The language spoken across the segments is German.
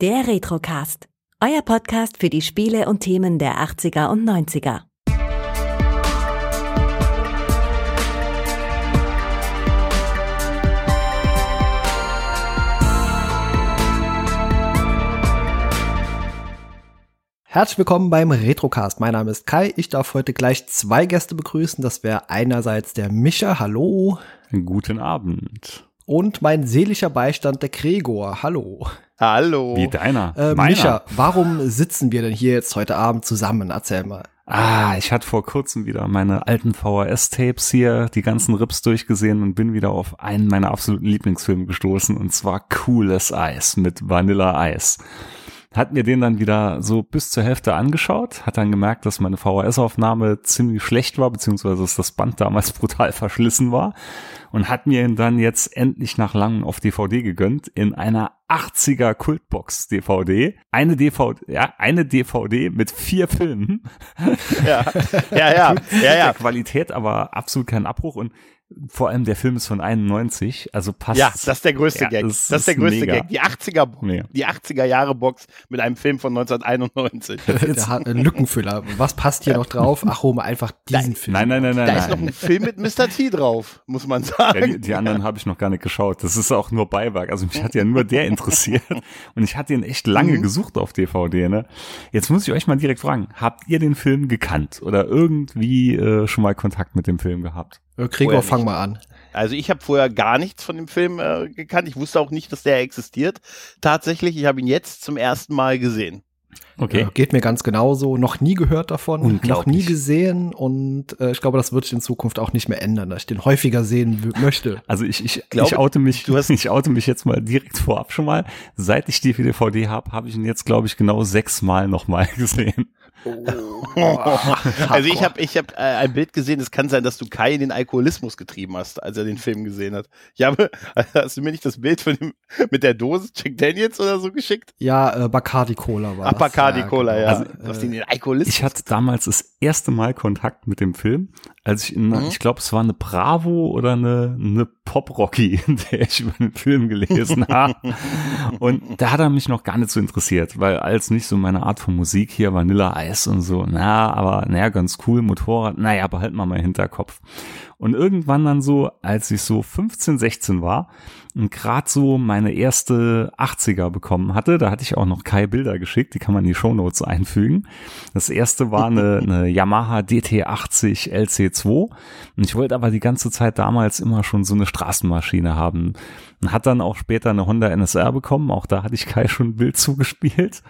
Der Retrocast. Euer Podcast für die Spiele und Themen der 80er und 90er. Herzlich willkommen beim Retrocast. Mein Name ist Kai. Ich darf heute gleich zwei Gäste begrüßen. Das wäre einerseits der Micha. Hallo. Guten Abend. Und mein seelischer Beistand, der Gregor. Hallo. Hallo. Wie deiner? Äh, Micha, warum sitzen wir denn hier jetzt heute Abend zusammen? Erzähl mal. Ah, ich hatte vor kurzem wieder meine alten VHS-Tapes hier, die ganzen Rips durchgesehen und bin wieder auf einen meiner absoluten Lieblingsfilme gestoßen und zwar Cooles Eis mit Vanilla Eis hat mir den dann wieder so bis zur Hälfte angeschaut, hat dann gemerkt, dass meine VHS-Aufnahme ziemlich schlecht war, beziehungsweise dass das Band damals brutal verschlissen war und hat mir ihn dann jetzt endlich nach langem auf DVD gegönnt in einer 80er Kultbox DVD. Eine DVD, ja, eine DVD mit vier Filmen. Ja, ja, ja, ja, ja. Qualität aber absolut kein Abbruch und vor allem der Film ist von 91, also passt. Ja, das ist der größte ja, Gag. Das, das ist der größte mega. Gag. Die 80er, mega. die 80er Jahre Box mit einem Film von 1991. Der hat einen Lückenfüller. Was passt hier noch drauf? Ach, hol mal einfach diesen Film. Nein, nein, nein, nein. Da nein. ist noch ein Film mit Mr. T drauf, muss man sagen. Ja, die, die, anderen habe ich noch gar nicht geschaut. Das ist auch nur Beiwerk. Also mich hat ja nur der interessiert. Und ich hatte ihn echt lange mhm. gesucht auf DVD. Ne? Jetzt muss ich euch mal direkt fragen, habt ihr den Film gekannt oder irgendwie äh, schon mal Kontakt mit dem Film gehabt? Äh, Gregor, fang mal an. Also ich habe vorher gar nichts von dem Film äh, gekannt. Ich wusste auch nicht, dass der existiert. Tatsächlich, ich habe ihn jetzt zum ersten Mal gesehen. Okay. Äh, geht mir ganz genauso. Noch nie gehört davon, noch nie gesehen und äh, ich glaube, das wird sich in Zukunft auch nicht mehr ändern, dass ich den häufiger sehen möchte. Also ich, ich, glaube, ich oute mich, du hast, ich oute mich jetzt mal direkt vorab schon mal. Seit ich die DVD habe, habe ich ihn jetzt, glaube ich, genau sechsmal nochmal gesehen. Oh. also ich habe ich hab, äh, ein Bild gesehen, es kann sein, dass du Kai in den Alkoholismus getrieben hast, als er den Film gesehen hat. Ich habe, hast du mir nicht das Bild von dem mit der Dose Jack Daniels oder so geschickt? Ja, äh, Bacardi Cola war Ach, Bacardi Cola, ja. Genau. ja. Also, äh, den Alkoholismus ich hatte damals das erste Mal Kontakt mit dem Film, als ich in, mhm. ich glaube, es war eine Bravo oder eine, eine Pop-Rocky, in der ich über den Film gelesen habe. Und da hat er mich noch gar nicht so interessiert, weil als nicht so meine Art von Musik hier, Vanilla Eis und so, na, aber naja, ganz cool, Motorrad, naja, behalten wir mal Hinterkopf. Und irgendwann dann so, als ich so 15, 16 war gerade so meine erste 80er bekommen hatte, da hatte ich auch noch Kai Bilder geschickt, die kann man in die Shownotes einfügen. Das erste war eine, eine Yamaha DT80 LC2 und ich wollte aber die ganze Zeit damals immer schon so eine Straßenmaschine haben. Und hat dann auch später eine Honda NSR bekommen, auch da hatte ich Kai schon ein Bild zugespielt.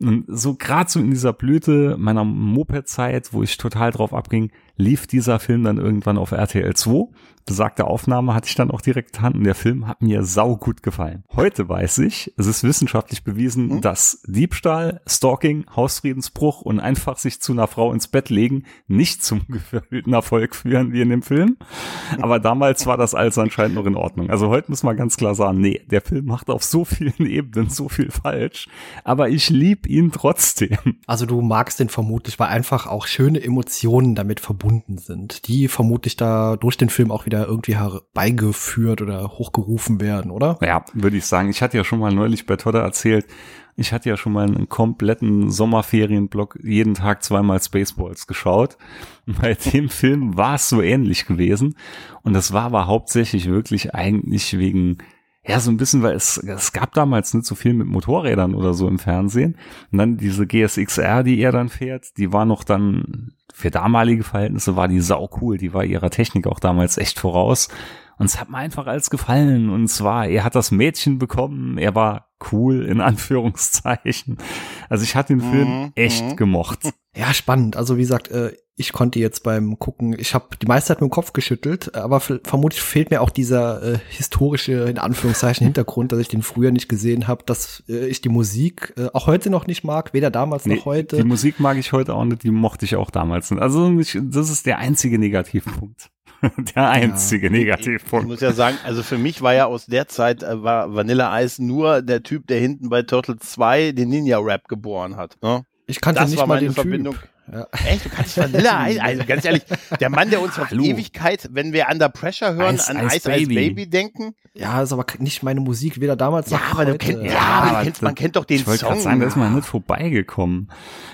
Und so gerade so in dieser Blüte meiner Moped-Zeit, wo ich total drauf abging, lief dieser Film dann irgendwann auf RTL 2. Besagte Aufnahme hatte ich dann auch direkt und der Film hat mir sau gut gefallen. Heute weiß ich, es ist wissenschaftlich bewiesen, mhm. dass Diebstahl, Stalking, Hausfriedensbruch und einfach sich zu einer Frau ins Bett legen nicht zum gefühlten Erfolg führen wie in dem Film. Aber damals war das alles anscheinend noch in Ordnung. Also heute muss man ganz klar sagen, nee, der Film macht auf so vielen Ebenen so viel falsch, aber ich lieb ihn trotzdem. Also du magst den vermutlich, weil einfach auch schöne Emotionen damit verbunden sind, die vermutlich da durch den Film auch wieder irgendwie herbeigeführt oder hochgerufen werden, oder? Ja, würde ich sagen. Ich hatte ja schon mal neulich bei Todder erzählt, ich hatte ja schon mal einen kompletten Sommerferienblock jeden Tag zweimal Spaceballs geschaut. Bei dem Film war es so ähnlich gewesen. Und das war aber hauptsächlich wirklich eigentlich wegen ja, so ein bisschen, weil es, es gab damals nicht so viel mit Motorrädern oder so im Fernsehen. Und dann diese GSXR, die er dann fährt, die war noch dann, für damalige Verhältnisse war die sau cool. Die war ihrer Technik auch damals echt voraus. Und es hat mir einfach alles gefallen. Und zwar, er hat das Mädchen bekommen, er war cool, in Anführungszeichen. Also ich hatte den Film mhm. echt mhm. gemocht. Ja, spannend. Also wie gesagt, äh, ich konnte jetzt beim Gucken, ich habe die meiste Zeit mit dem Kopf geschüttelt, aber vermutlich fehlt mir auch dieser äh, historische, in Anführungszeichen, Hintergrund, dass ich den früher nicht gesehen habe, dass äh, ich die Musik äh, auch heute noch nicht mag, weder damals nee, noch heute. Die Musik mag ich heute auch nicht, die mochte ich auch damals nicht. Also das ist der einzige Negativpunkt. der einzige ja. Negativpunkt. Ich, muss ja sagen, also für mich war ja aus der Zeit äh, war Vanilla Ice nur der Typ, der hinten bei Turtle 2 den Ninja Rap geboren hat. Ne? Ich kannte das nicht mal den Verbindung. Typ. Ja. Echt? Du kannst Vanilla Ice? Also ganz ehrlich, der Mann, der uns auf. Ewigkeit, wenn wir Under Pressure hören, Ice, an Ice, Ice, Baby. Ice Baby denken. Ja, ist aber nicht meine Musik, weder damals ja, noch aber heute. Kennt, ja, ja, aber kennt, man kennt doch den ich Song. Ich wollte gerade sagen, da ist man nicht vorbeigekommen.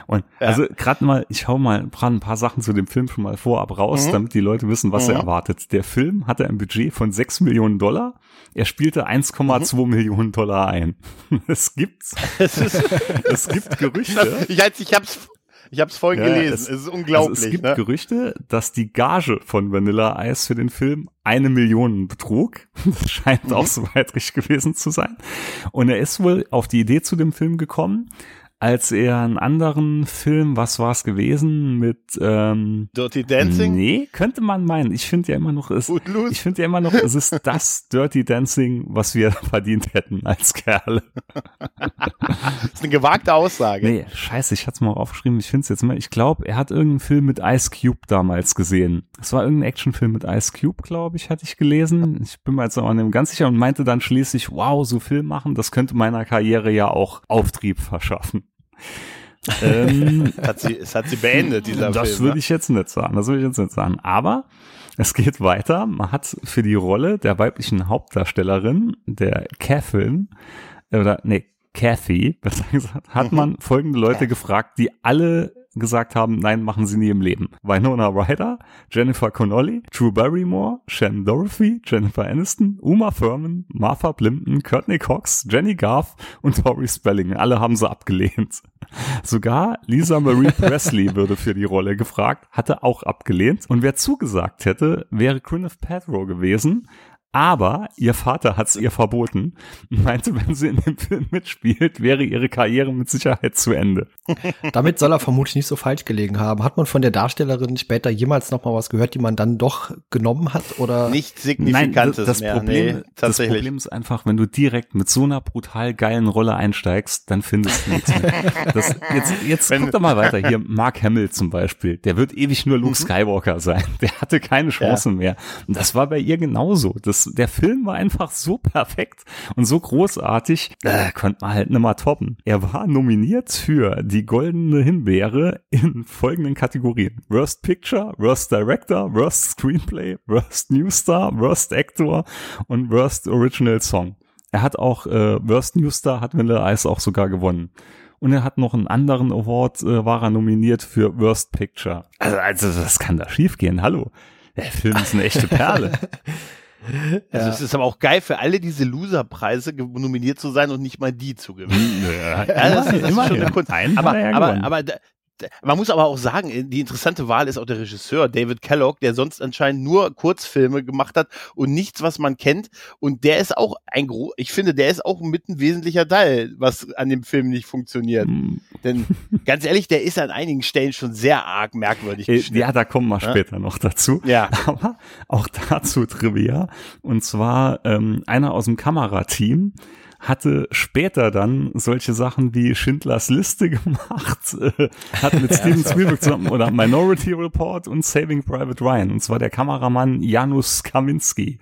Und ja. also gerade mal, ich hau mal ein paar Sachen zu dem Film schon mal vorab raus, mhm. damit die Leute wissen, was mhm. er erwartet. Der Film hatte ein Budget von 6 Millionen Dollar. Er spielte 1,2 mhm. Millionen Dollar ein. Es gibt, es gibt Gerüchte. Ich, ich hab's ich habe es vorhin ja, gelesen. Es, es, ist unglaublich. Also es gibt ne? Gerüchte, dass die Gage von Vanilla Ice für den Film eine Million betrug. Das scheint mhm. auch soweit richtig gewesen zu sein. Und er ist wohl auf die Idee zu dem Film gekommen, als er einen anderen Film, was war es gewesen, mit ähm, Dirty Dancing? Nee, könnte man meinen. Ich finde ja immer noch, es, ich finde ja immer noch, es ist das Dirty Dancing, was wir verdient hätten als Kerle. das ist eine gewagte Aussage. Nee, scheiße, ich hatte es mal aufgeschrieben, ich finde es jetzt mal. Ich glaube, er hat irgendeinen Film mit Ice Cube damals gesehen. Es war irgendein Actionfilm mit Ice Cube, glaube ich, hatte ich gelesen. Ich bin mir jetzt auch nicht ganz sicher und meinte dann schließlich, wow, so Film machen, das könnte meiner Karriere ja auch Auftrieb verschaffen ähm, hat sie, es hat sie beendet, dieser das Film. Das würde ne? ich jetzt nicht sagen. Das würde ich jetzt nicht sagen. Aber es geht weiter. Man hat für die Rolle der weiblichen Hauptdarstellerin, der Catherine, oder nee, Kathy, besser gesagt, hat mhm. man folgende Leute gefragt, die alle gesagt haben, nein, machen sie nie im Leben. Winona Ryder, Jennifer Connolly, Drew Barrymore, Shannon Dorothy, Jennifer Aniston, Uma Thurman, Martha Plimpton, Courtney Cox, Jenny Garth und Tori Spelling. Alle haben sie abgelehnt. Sogar Lisa Marie Presley würde für die Rolle gefragt, hatte auch abgelehnt. Und wer zugesagt hätte, wäre Gwyneth Paltrow gewesen, aber ihr Vater hat es ihr verboten und meinte, wenn sie in dem Film mitspielt, wäre ihre Karriere mit Sicherheit zu Ende. Damit soll er vermutlich nicht so falsch gelegen haben. Hat man von der Darstellerin später jemals noch mal was gehört, die man dann doch genommen hat oder nicht signifikantes Nein, das, mehr. Problem, nee, das Problem ist einfach, wenn du direkt mit so einer brutal geilen Rolle einsteigst, dann findest du nichts mehr. Das, jetzt jetzt wenn, guck doch mal weiter hier. Mark Hamill zum Beispiel, der wird ewig nur Luke mhm. Skywalker sein. Der hatte keine Chance ja. mehr. Und das war bei ihr genauso. Das das, der Film war einfach so perfekt und so großartig, äh, konnte man halt mal toppen. Er war nominiert für die Goldene Himbeere in folgenden Kategorien. Worst Picture, Worst Director, Worst Screenplay, Worst New Star, Worst Actor und Worst Original Song. Er hat auch äh, Worst New Star, hat Vanilla Ice auch sogar gewonnen. Und er hat noch einen anderen Award, äh, war er nominiert für Worst Picture. Also, also das kann da schiefgehen. Hallo. Der Film ist eine echte Perle. Also ja. es ist aber auch geil für alle diese Loserpreise nominiert zu sein und nicht mal die zu gewinnen. Ja, ja das, ist, das ist schon eine Kunst. Aber, aber, aber man muss aber auch sagen, die interessante Wahl ist auch der Regisseur David Kellogg, der sonst anscheinend nur Kurzfilme gemacht hat und nichts, was man kennt. Und der ist auch ein gro ich finde, der ist auch mit ein wesentlicher Teil, was an dem Film nicht funktioniert. Mm. Denn ganz ehrlich, der ist an einigen Stellen schon sehr arg merkwürdig. Äh, ja, da kommen wir später ja? noch dazu. Ja. Aber auch dazu Trivia. Und zwar ähm, einer aus dem Kamerateam hatte später dann solche Sachen wie Schindlers Liste gemacht, äh, hat mit Steven Spielberg zusammen oder Minority Report und Saving Private Ryan. Und zwar der Kameramann Janusz Kaminski.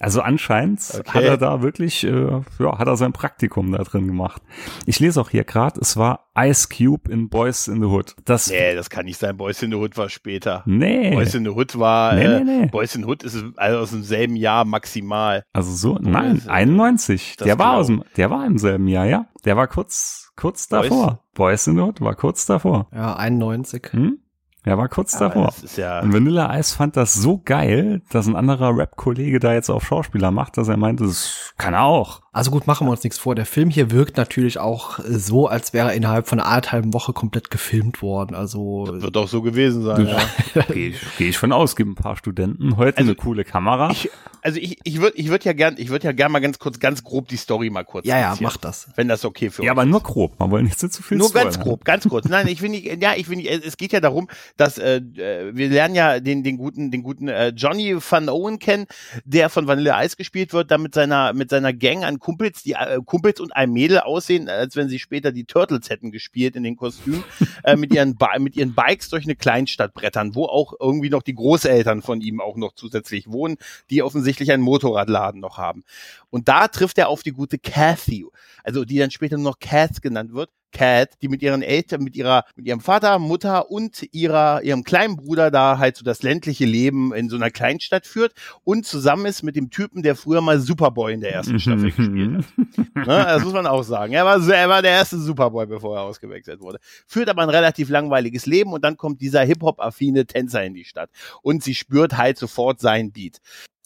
Also anscheinend okay. hat er da wirklich, äh, ja, hat er sein Praktikum da drin gemacht. Ich lese auch hier gerade, es war Ice Cube in Boys in the Hood. Das nee, das kann nicht sein. Boys in the Hood war später. Nee. Boys in the Hood war, nee, nee, nee. Äh, Boys in the Hood ist also aus demselben Jahr maximal. Also so, nein, 91. Der war aus dem, der war im selben Jahr, ja. Der war kurz, kurz davor. Boys, Boys in the Hood war kurz davor. Ja, 91. Hm? Er war kurz Aber davor. Ja und Vanilla Ice fand das so geil, dass ein anderer Rap-Kollege da jetzt auf Schauspieler macht, dass er meinte, das kann er auch. Also gut, machen wir uns nichts vor. Der Film hier wirkt natürlich auch so, als wäre er innerhalb von einer anderthalben Woche komplett gefilmt worden. Also das wird auch so gewesen sein. Ja. Gehe ich, geh ich von aus. Gibt ein paar Studenten heute also, eine coole Kamera. Ich, also ich, ich würde ich würd ja gern, ich würde ja gern mal ganz kurz, ganz grob die Story mal kurz. Ja, ja, mach das. Wenn das okay für ja, uns Ja, aber nur grob. Man wollen nicht zu viel Nur ganz grob, ganz kurz. Nein, ich will nicht, ja, ich will nicht, es geht ja darum, dass äh, äh, wir lernen ja den, den guten, den guten äh, Johnny Van Owen kennen, der von Vanilla Ice gespielt wird, da mit seiner, mit seiner Gang an Kumpels, die äh, Kumpels und ein Mädel aussehen, als wenn sie später die Turtles hätten gespielt in den Kostümen, äh, mit, ihren mit ihren Bikes durch eine Kleinstadt brettern, wo auch irgendwie noch die Großeltern von ihm auch noch zusätzlich wohnen, die offensichtlich einen Motorradladen noch haben. Und da trifft er auf die gute Kathy, also die dann später nur noch Kath genannt wird, Cat, die mit ihren Eltern, mit ihrer, mit ihrem Vater, Mutter und ihrer, ihrem kleinen Bruder da halt so das ländliche Leben in so einer Kleinstadt führt und zusammen ist mit dem Typen, der früher mal Superboy in der ersten Staffel gespielt hat. ne, das muss man auch sagen. Er war, er war der erste Superboy, bevor er ausgewechselt wurde. Führt aber ein relativ langweiliges Leben und dann kommt dieser Hip-Hop-affine Tänzer in die Stadt und sie spürt halt sofort seinen Beat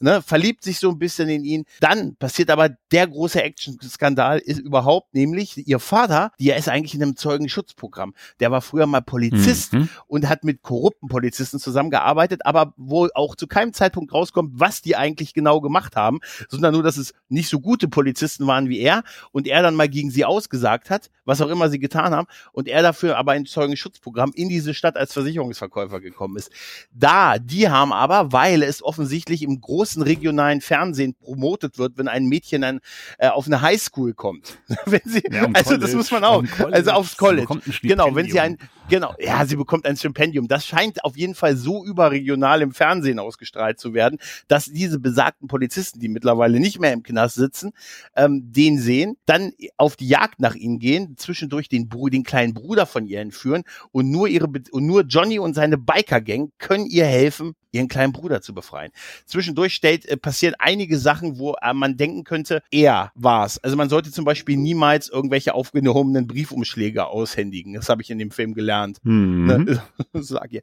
ne, verliebt sich so ein bisschen in ihn. Dann passiert aber der große Action-Skandal ist überhaupt, nämlich ihr Vater, der ist eigentlich in einem Zeugenschutzprogramm. Der war früher mal Polizist mhm. und hat mit korrupten Polizisten zusammengearbeitet, aber wo auch zu keinem Zeitpunkt rauskommt, was die eigentlich genau gemacht haben, sondern nur, dass es nicht so gute Polizisten waren wie er und er dann mal gegen sie ausgesagt hat, was auch immer sie getan haben und er dafür aber ein Zeugenschutzprogramm in diese Stadt als Versicherungsverkäufer gekommen ist. Da, die haben aber, weil es offensichtlich im großen großen regionalen Fernsehen promotet wird, wenn ein Mädchen dann äh, auf eine Highschool kommt. wenn sie, ja, also College, das muss man auch, also aufs College. Genau, wenn sie ein, genau, ja, sie bekommt ein Stipendium. Das scheint auf jeden Fall so überregional im Fernsehen ausgestrahlt zu werden, dass diese besagten Polizisten, die mittlerweile nicht mehr im Knast sitzen, ähm, den sehen, dann auf die Jagd nach ihnen gehen, zwischendurch den, Br den kleinen Bruder von ihr entführen und nur ihre und nur Johnny und seine Biker-Gang können ihr helfen, ihren kleinen Bruder zu befreien. Zwischendurch stellt, äh, passiert einige Sachen, wo äh, man denken könnte, er war's. Also man sollte zum Beispiel niemals irgendwelche aufgenommenen Briefumschläge aushändigen. Das habe ich in dem Film gelernt. Mhm. Ne? Sag ihr.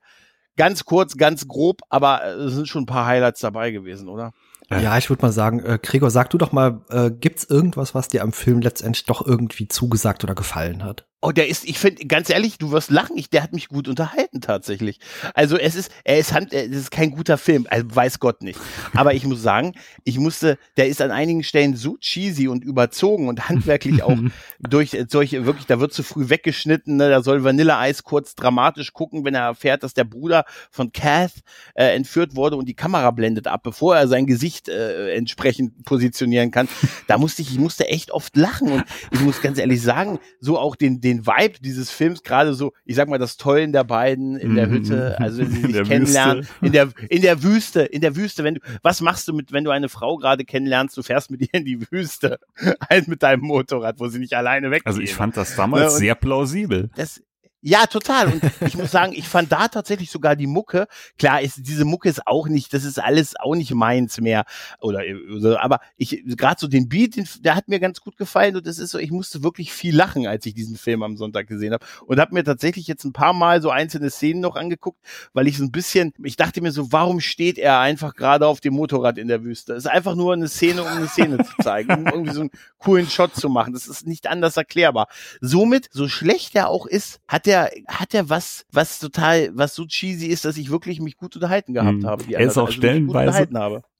Ganz kurz, ganz grob, aber äh, es sind schon ein paar Highlights dabei gewesen, oder? Ja, ich würde mal sagen, äh, Gregor, sag du doch mal, äh, gibt's irgendwas, was dir am Film letztendlich doch irgendwie zugesagt oder gefallen hat? Oh, der ist, ich finde, ganz ehrlich, du wirst lachen, ich, der hat mich gut unterhalten tatsächlich. Also es ist, er ist Hand, es ist kein guter Film, also weiß Gott nicht. Aber ich muss sagen, ich musste, der ist an einigen Stellen so cheesy und überzogen und handwerklich auch durch solche, wirklich, da wird zu früh weggeschnitten, ne? da soll Vanilleeis kurz dramatisch gucken, wenn er erfährt, dass der Bruder von Kath äh, entführt wurde und die Kamera blendet ab, bevor er sein Gesicht äh, entsprechend positionieren kann. Da musste ich, ich musste echt oft lachen und ich muss ganz ehrlich sagen, so auch den, den den Vibe dieses Films gerade so, ich sag mal, das Tollen der beiden in der Hütte, mhm. also wenn sie sich kennenlernen, Wüste. in der, in der Wüste, in der Wüste, wenn du, was machst du mit, wenn du eine Frau gerade kennenlernst, du fährst mit ihr in die Wüste, halt mit deinem Motorrad, wo sie nicht alleine weg. Also ich fand das damals ja, sehr plausibel. Das, ja, total. Und ich muss sagen, ich fand da tatsächlich sogar die Mucke. Klar, ist diese Mucke ist auch nicht, das ist alles auch nicht meins mehr. Oder, oder aber ich gerade so den Beat, den, der hat mir ganz gut gefallen. Und das ist so, ich musste wirklich viel lachen, als ich diesen Film am Sonntag gesehen habe. Und habe mir tatsächlich jetzt ein paar Mal so einzelne Szenen noch angeguckt, weil ich so ein bisschen, ich dachte mir so, warum steht er einfach gerade auf dem Motorrad in der Wüste? Das ist einfach nur eine Szene, um eine Szene zu zeigen, um irgendwie so einen coolen Shot zu machen. Das ist nicht anders erklärbar. Somit, so schlecht er auch ist, hat der, hat er was, was total, was so cheesy ist, dass ich wirklich mich gut unterhalten gehabt mhm. habe. er ist auch also stellenweise,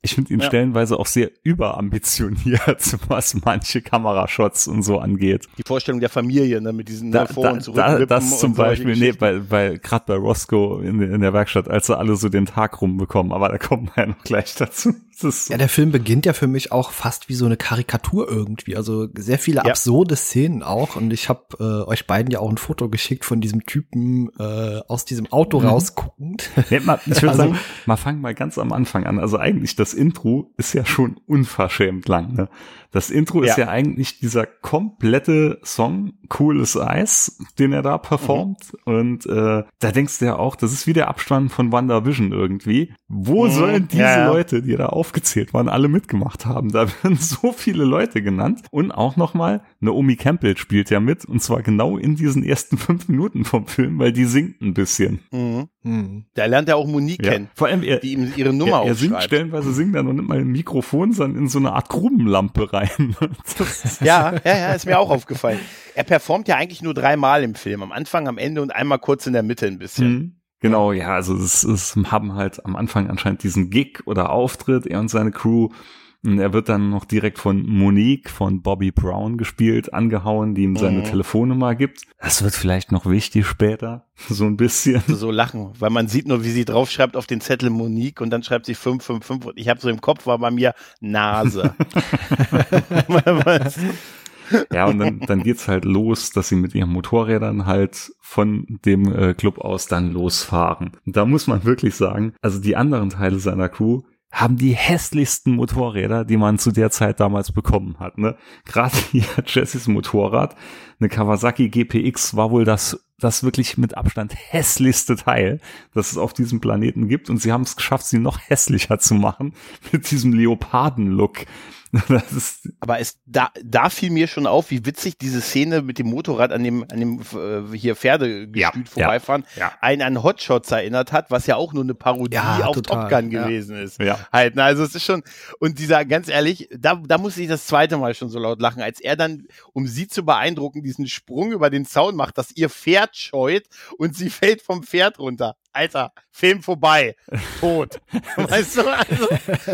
ich finde ihn ja. stellenweise auch sehr überambitioniert, was manche Kamerashots und so angeht. Die Vorstellung der Familie, ne, mit diesen da, vor- und zurück. Da, das zum Beispiel, nee, bei, bei, gerade bei Roscoe in, in der Werkstatt, als sie alle so den Tag rumbekommen, aber da kommen wir ja noch gleich dazu. So. Ja, der Film beginnt ja für mich auch fast wie so eine Karikatur irgendwie. Also sehr viele ja. absurde Szenen auch. Und ich habe äh, euch beiden ja auch ein Foto geschickt von diesem Typen äh, aus diesem Auto mhm. rausguckend. Nee, mal, ich würde also, sagen, mal fangen mal ganz am Anfang an. Also eigentlich das das Intro ist ja schon unverschämt lang. Ne? Das Intro ja. ist ja eigentlich dieser komplette Song Cooles Eis, den er da performt. Mhm. Und äh, da denkst du ja auch, das ist wie der Abspann von WandaVision irgendwie. Wo mhm. sollen diese ja, ja. Leute, die da aufgezählt waren, alle mitgemacht haben? Da werden so viele Leute genannt. Und auch nochmal, Naomi Campbell spielt ja mit. Und zwar genau in diesen ersten fünf Minuten vom Film, weil die singt ein bisschen. Mhm. Mhm. Da lernt er auch Monique kennen, Vor allem er, die ihm ihre Nummer er, er singt stellenweise singt er noch nicht mal ein Mikrofon, sondern in so eine Art Grubenlampe rein. ja, ja, ja, ist mir auch aufgefallen. Er performt ja eigentlich nur dreimal im Film. Am Anfang, am Ende und einmal kurz in der Mitte ein bisschen. Mhm. Genau, ja, also es, es haben halt am Anfang anscheinend diesen Gig oder Auftritt, er und seine Crew und er wird dann noch direkt von Monique, von Bobby Brown gespielt, angehauen, die ihm seine mhm. Telefonnummer gibt. Das wird vielleicht noch wichtig später, so ein bisschen. So lachen, weil man sieht nur, wie sie draufschreibt auf den Zettel Monique und dann schreibt sie 555 und ich habe so im Kopf, war bei mir Nase. ja, und dann, dann geht's halt los, dass sie mit ihren Motorrädern halt von dem äh, Club aus dann losfahren. Da muss man wirklich sagen, also die anderen Teile seiner Crew, haben die hässlichsten Motorräder, die man zu der Zeit damals bekommen hat. Ne? Gerade hier Jessys Motorrad, eine Kawasaki GPX war wohl das das wirklich mit Abstand hässlichste Teil, das es auf diesem Planeten gibt. Und sie haben es geschafft, sie noch hässlicher zu machen mit diesem Leoparden-Look. Aber es, da, da fiel mir schon auf, wie witzig diese Szene mit dem Motorrad an dem, an dem äh, hier Pferdegestüt ja, vorbeifahren, ja, einen an Hotshots erinnert hat, was ja auch nur eine Parodie ja, auf total, Top Gun ja. gewesen ist. Ja. Halt, na, also es ist schon, und dieser, ganz ehrlich, da, da musste ich das zweite Mal schon so laut lachen, als er dann, um sie zu beeindrucken, diesen Sprung über den Zaun macht, dass ihr Pferd scheut und sie fällt vom Pferd runter. Alter, Film vorbei. Tot. weißt du, also,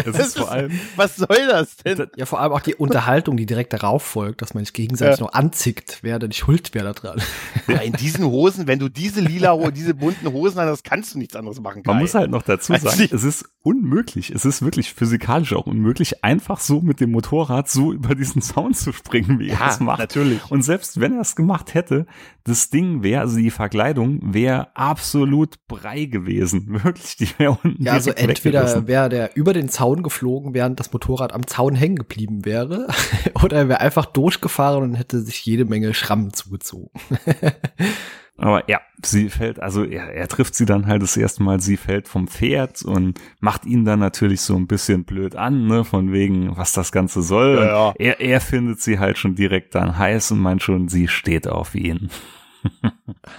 Das ist vor allem, was soll das denn? Ja, vor allem auch die Unterhaltung, die direkt darauf folgt, dass man sich gegenseitig Ja. noch anzickt, wer denn schuld wäre da dran. Ja, in diesen Hosen, wenn du diese lila, diese bunten Hosen hast, kannst du nichts anderes machen. man Kai. muss halt noch dazu Also sagen, ich- es ist unmöglich, es ist wirklich physikalisch auch unmöglich, einfach so mit dem Motorrad so über diesen Zaun zu springen, wie er ja, es macht. natürlich. Und selbst wenn er es gemacht hätte, das Ding wäre, also die Verkleidung wäre absolut Brei gewesen. Wirklich, die wäre unten Ja, also entweder wäre der über den Zaun geflogen, während das Motorrad am Zaun hängen geblieben wäre, oder er wäre einfach durchgefahren und hätte sich jede Menge Schrammen zugezogen. Aber ja, sie fällt, also er, er trifft sie dann halt das erste Mal, sie fällt vom Pferd und macht ihn dann natürlich so ein bisschen blöd an, ne, von wegen, was das Ganze soll. Ja, ja. Er, er findet sie halt schon direkt dann heiß und meint schon, sie steht auf ihn.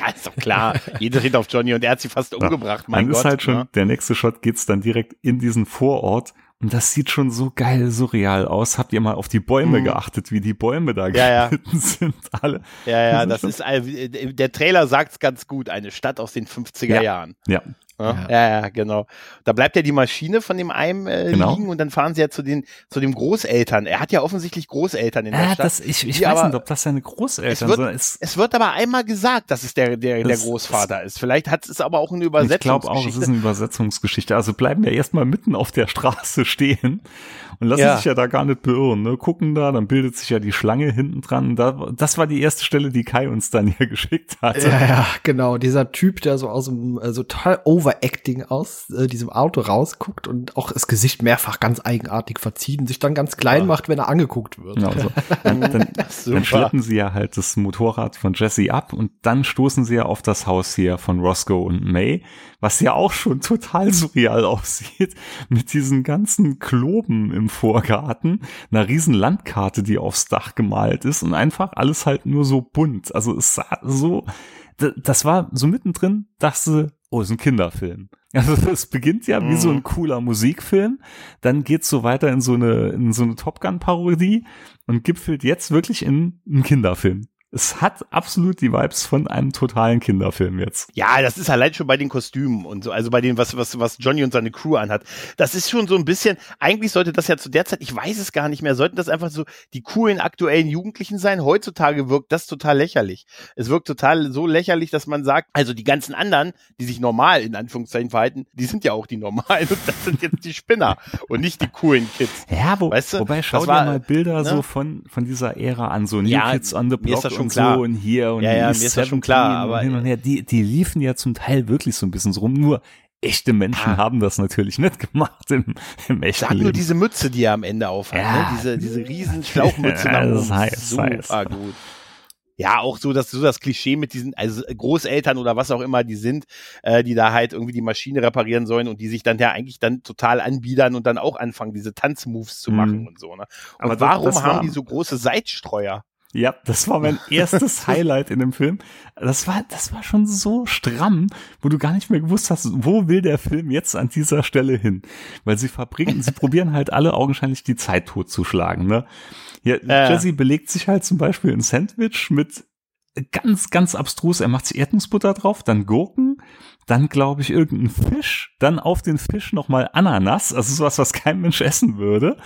Ja, ist doch klar. Jeder steht auf Johnny und er hat sie fast umgebracht. Mein dann Gott. ist halt schon, ne? der nächste Shot geht's dann direkt in diesen Vorort und das sieht schon so geil surreal aus. Habt ihr mal auf die Bäume Mhm. geachtet, wie die Bäume da Ja, ja. geschnitten sind? Alle. Ja, ja, Das ist ist, äh, der Trailer sagt's ganz gut. Eine Stadt aus den 50er Ja. Jahren. Ja, Ja, Ja. ja, ja, genau. Da bleibt ja die Maschine von dem einen äh, Genau. liegen und dann fahren sie ja zu den zu dem Großeltern. Er hat ja offensichtlich Großeltern in der äh, Stadt. das, ich, ich weiß aber- nicht, ob das seine Großeltern Es wird-. Es, es wird aber einmal gesagt, dass es der der, der Das- Großvater ist. Vielleicht hat es aber auch eine Ich glaube Übersetzungsgeschichte. auch, es ist eine Übersetzungsgeschichte. Also bleiben wir erstmal mitten auf der Straße stehen und lassen Ja. sich ja da gar nicht beirren. Ne? Gucken da, dann bildet sich ja die Schlange hinten dran. Da, das war die erste Stelle, die Kai uns dann hier geschickt hat. Ja, ja, genau. Dieser Typ, der so aus dem, äh, so total overacting aus äh, diesem Auto rausguckt und auch das Gesicht mehrfach ganz eigenartig verziehen, sich dann ganz klein macht, wenn er angeguckt wird. Genau so. Dann, dann, Super. dann schleppen sie ja halt das Motorrad von Jesse ab und dann stoßen sie ja auf das Haus hier von Roscoe und May, was ja auch schon total surreal aussieht, mit diesen ganzen Kloben im Vorgarten, einer riesen Landkarte, die aufs Dach gemalt ist und einfach alles halt nur so bunt. Also es sah so, das war so mittendrin, dachte, oh, ist ein Kinderfilm. Also es beginnt ja wie so ein cooler Musikfilm, dann geht's so weiter in so eine, in so eine Top Gun Parodie und gipfelt jetzt wirklich in einen Kinderfilm. Es hat absolut die Vibes von einem totalen Kinderfilm jetzt. Ja, das ist allein schon bei den Kostümen und so, also bei dem, was, was, was Johnny und seine Crew anhat. Das ist schon so ein bisschen, eigentlich sollte das ja zu der Zeit, ich weiß es gar nicht mehr, sollten das einfach so die coolen aktuellen Jugendlichen sein. Heutzutage wirkt das total lächerlich. Es wirkt total so lächerlich, dass man sagt, also die ganzen anderen, die sich normal in Anführungszeichen verhalten, die sind ja auch die normalen und das sind jetzt die Spinner und nicht die coolen Kids. Ja, wo, Weißt du, wobei schau dir war, mal Bilder ne? so von, von dieser Ära an, so New Ja, Kids on the Block schon klar. so und hier und Ja, ja, mir ist das schon 17 klar, aber- hin und her. Die, die liefen ja zum Teil wirklich so ein bisschen so rum, nur echte Menschen Ah. haben das natürlich nicht gemacht im, im echten Sag nur Leben. diese Mütze, die er am Ende aufhat, Ja. ne? diese, diese riesen Schlauchmütze Ja, das oben. ist heiß, Super heiß. gut. Ja, auch so, dass so das Klischee mit diesen, also Großeltern oder was auch immer die sind, äh, die da halt irgendwie die Maschine reparieren sollen und die sich dann ja eigentlich dann total anbiedern und dann auch anfangen, diese Tanzmoves zu Mhm. machen und so. Ne? Und Aber warum haben die so große Seitstreuer? Ja, das war mein erstes Highlight in dem Film. Das war, das war schon so stramm, wo du gar nicht mehr gewusst hast, wo will der Film jetzt an dieser Stelle hin? Weil sie verbringen, sie probieren halt alle augenscheinlich die Zeit totzuschlagen, ne? Ja, Äh. Jesse belegt sich halt zum Beispiel ein Sandwich mit ganz, ganz abstrus. Er macht Erdnussbutter drauf, dann Gurken, dann glaube ich irgendein Fisch, dann auf den Fisch nochmal Ananas, also sowas, was kein Mensch essen würde.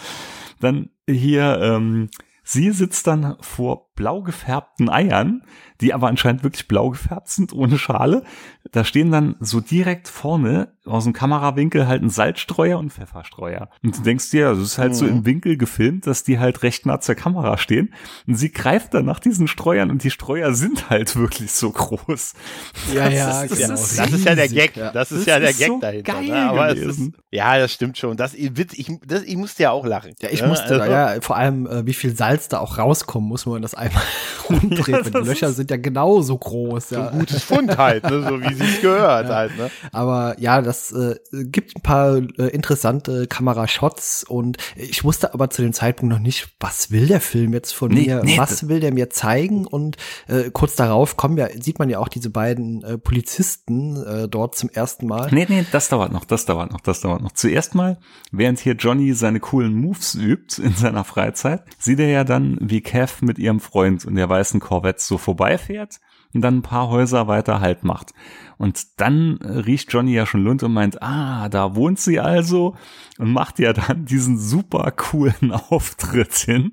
Dann hier, ähm, sie sitzt dann vor blau gefärbten Eiern, die aber anscheinend wirklich blau gefärbt sind, ohne Schale. Da stehen dann so direkt vorne aus dem Kamerawinkel halt ein Salzstreuer und Pfefferstreuer. Und du denkst dir, also es ist halt mhm. so im Winkel gefilmt, dass die halt recht nah zur Kamera stehen. Und sie greift dann nach diesen Streuern und die Streuer sind halt wirklich so groß. Ja, das ja, ist, das, genau. ist, das ist ja der Gag. Das ist das ja der Gag so dahinter. Ne? Geil ne? Aber ist, ja, das stimmt schon. Das, ich, das, ich musste ja auch lachen. Ja, ich ne? musste, also, ja, vor allem, äh, wie viel Salz da auch rauskommen muss, wenn man das einmal rumdreht. Ja, die Löcher sind ja genauso groß. Ja. So ein gutes Fund halt, ne? so wie sie es gehört ja. halt. Ne? Aber ja, das äh, gibt ein paar äh, interessante Kamerashots und ich wusste aber zu dem Zeitpunkt noch nicht, was will der Film jetzt von nee, mir? Nee, was will der mir zeigen? Und äh, kurz darauf kommen ja, sieht man ja auch diese beiden äh, Polizisten äh, dort zum ersten Mal. Nee, nee, das dauert noch, das dauert noch, das dauert noch. Zuerst mal, während hier Johnny seine coolen Moves übt in seiner Freizeit, sieht er ja dann, wie Kev mit ihrem Freund und der weißen Corvette so vorbeifährt und dann ein paar Häuser weiter Halt macht. Und dann riecht Johnny ja schon Lund und meint, ah, da wohnt sie also und macht ja dann diesen super coolen Auftritt hin,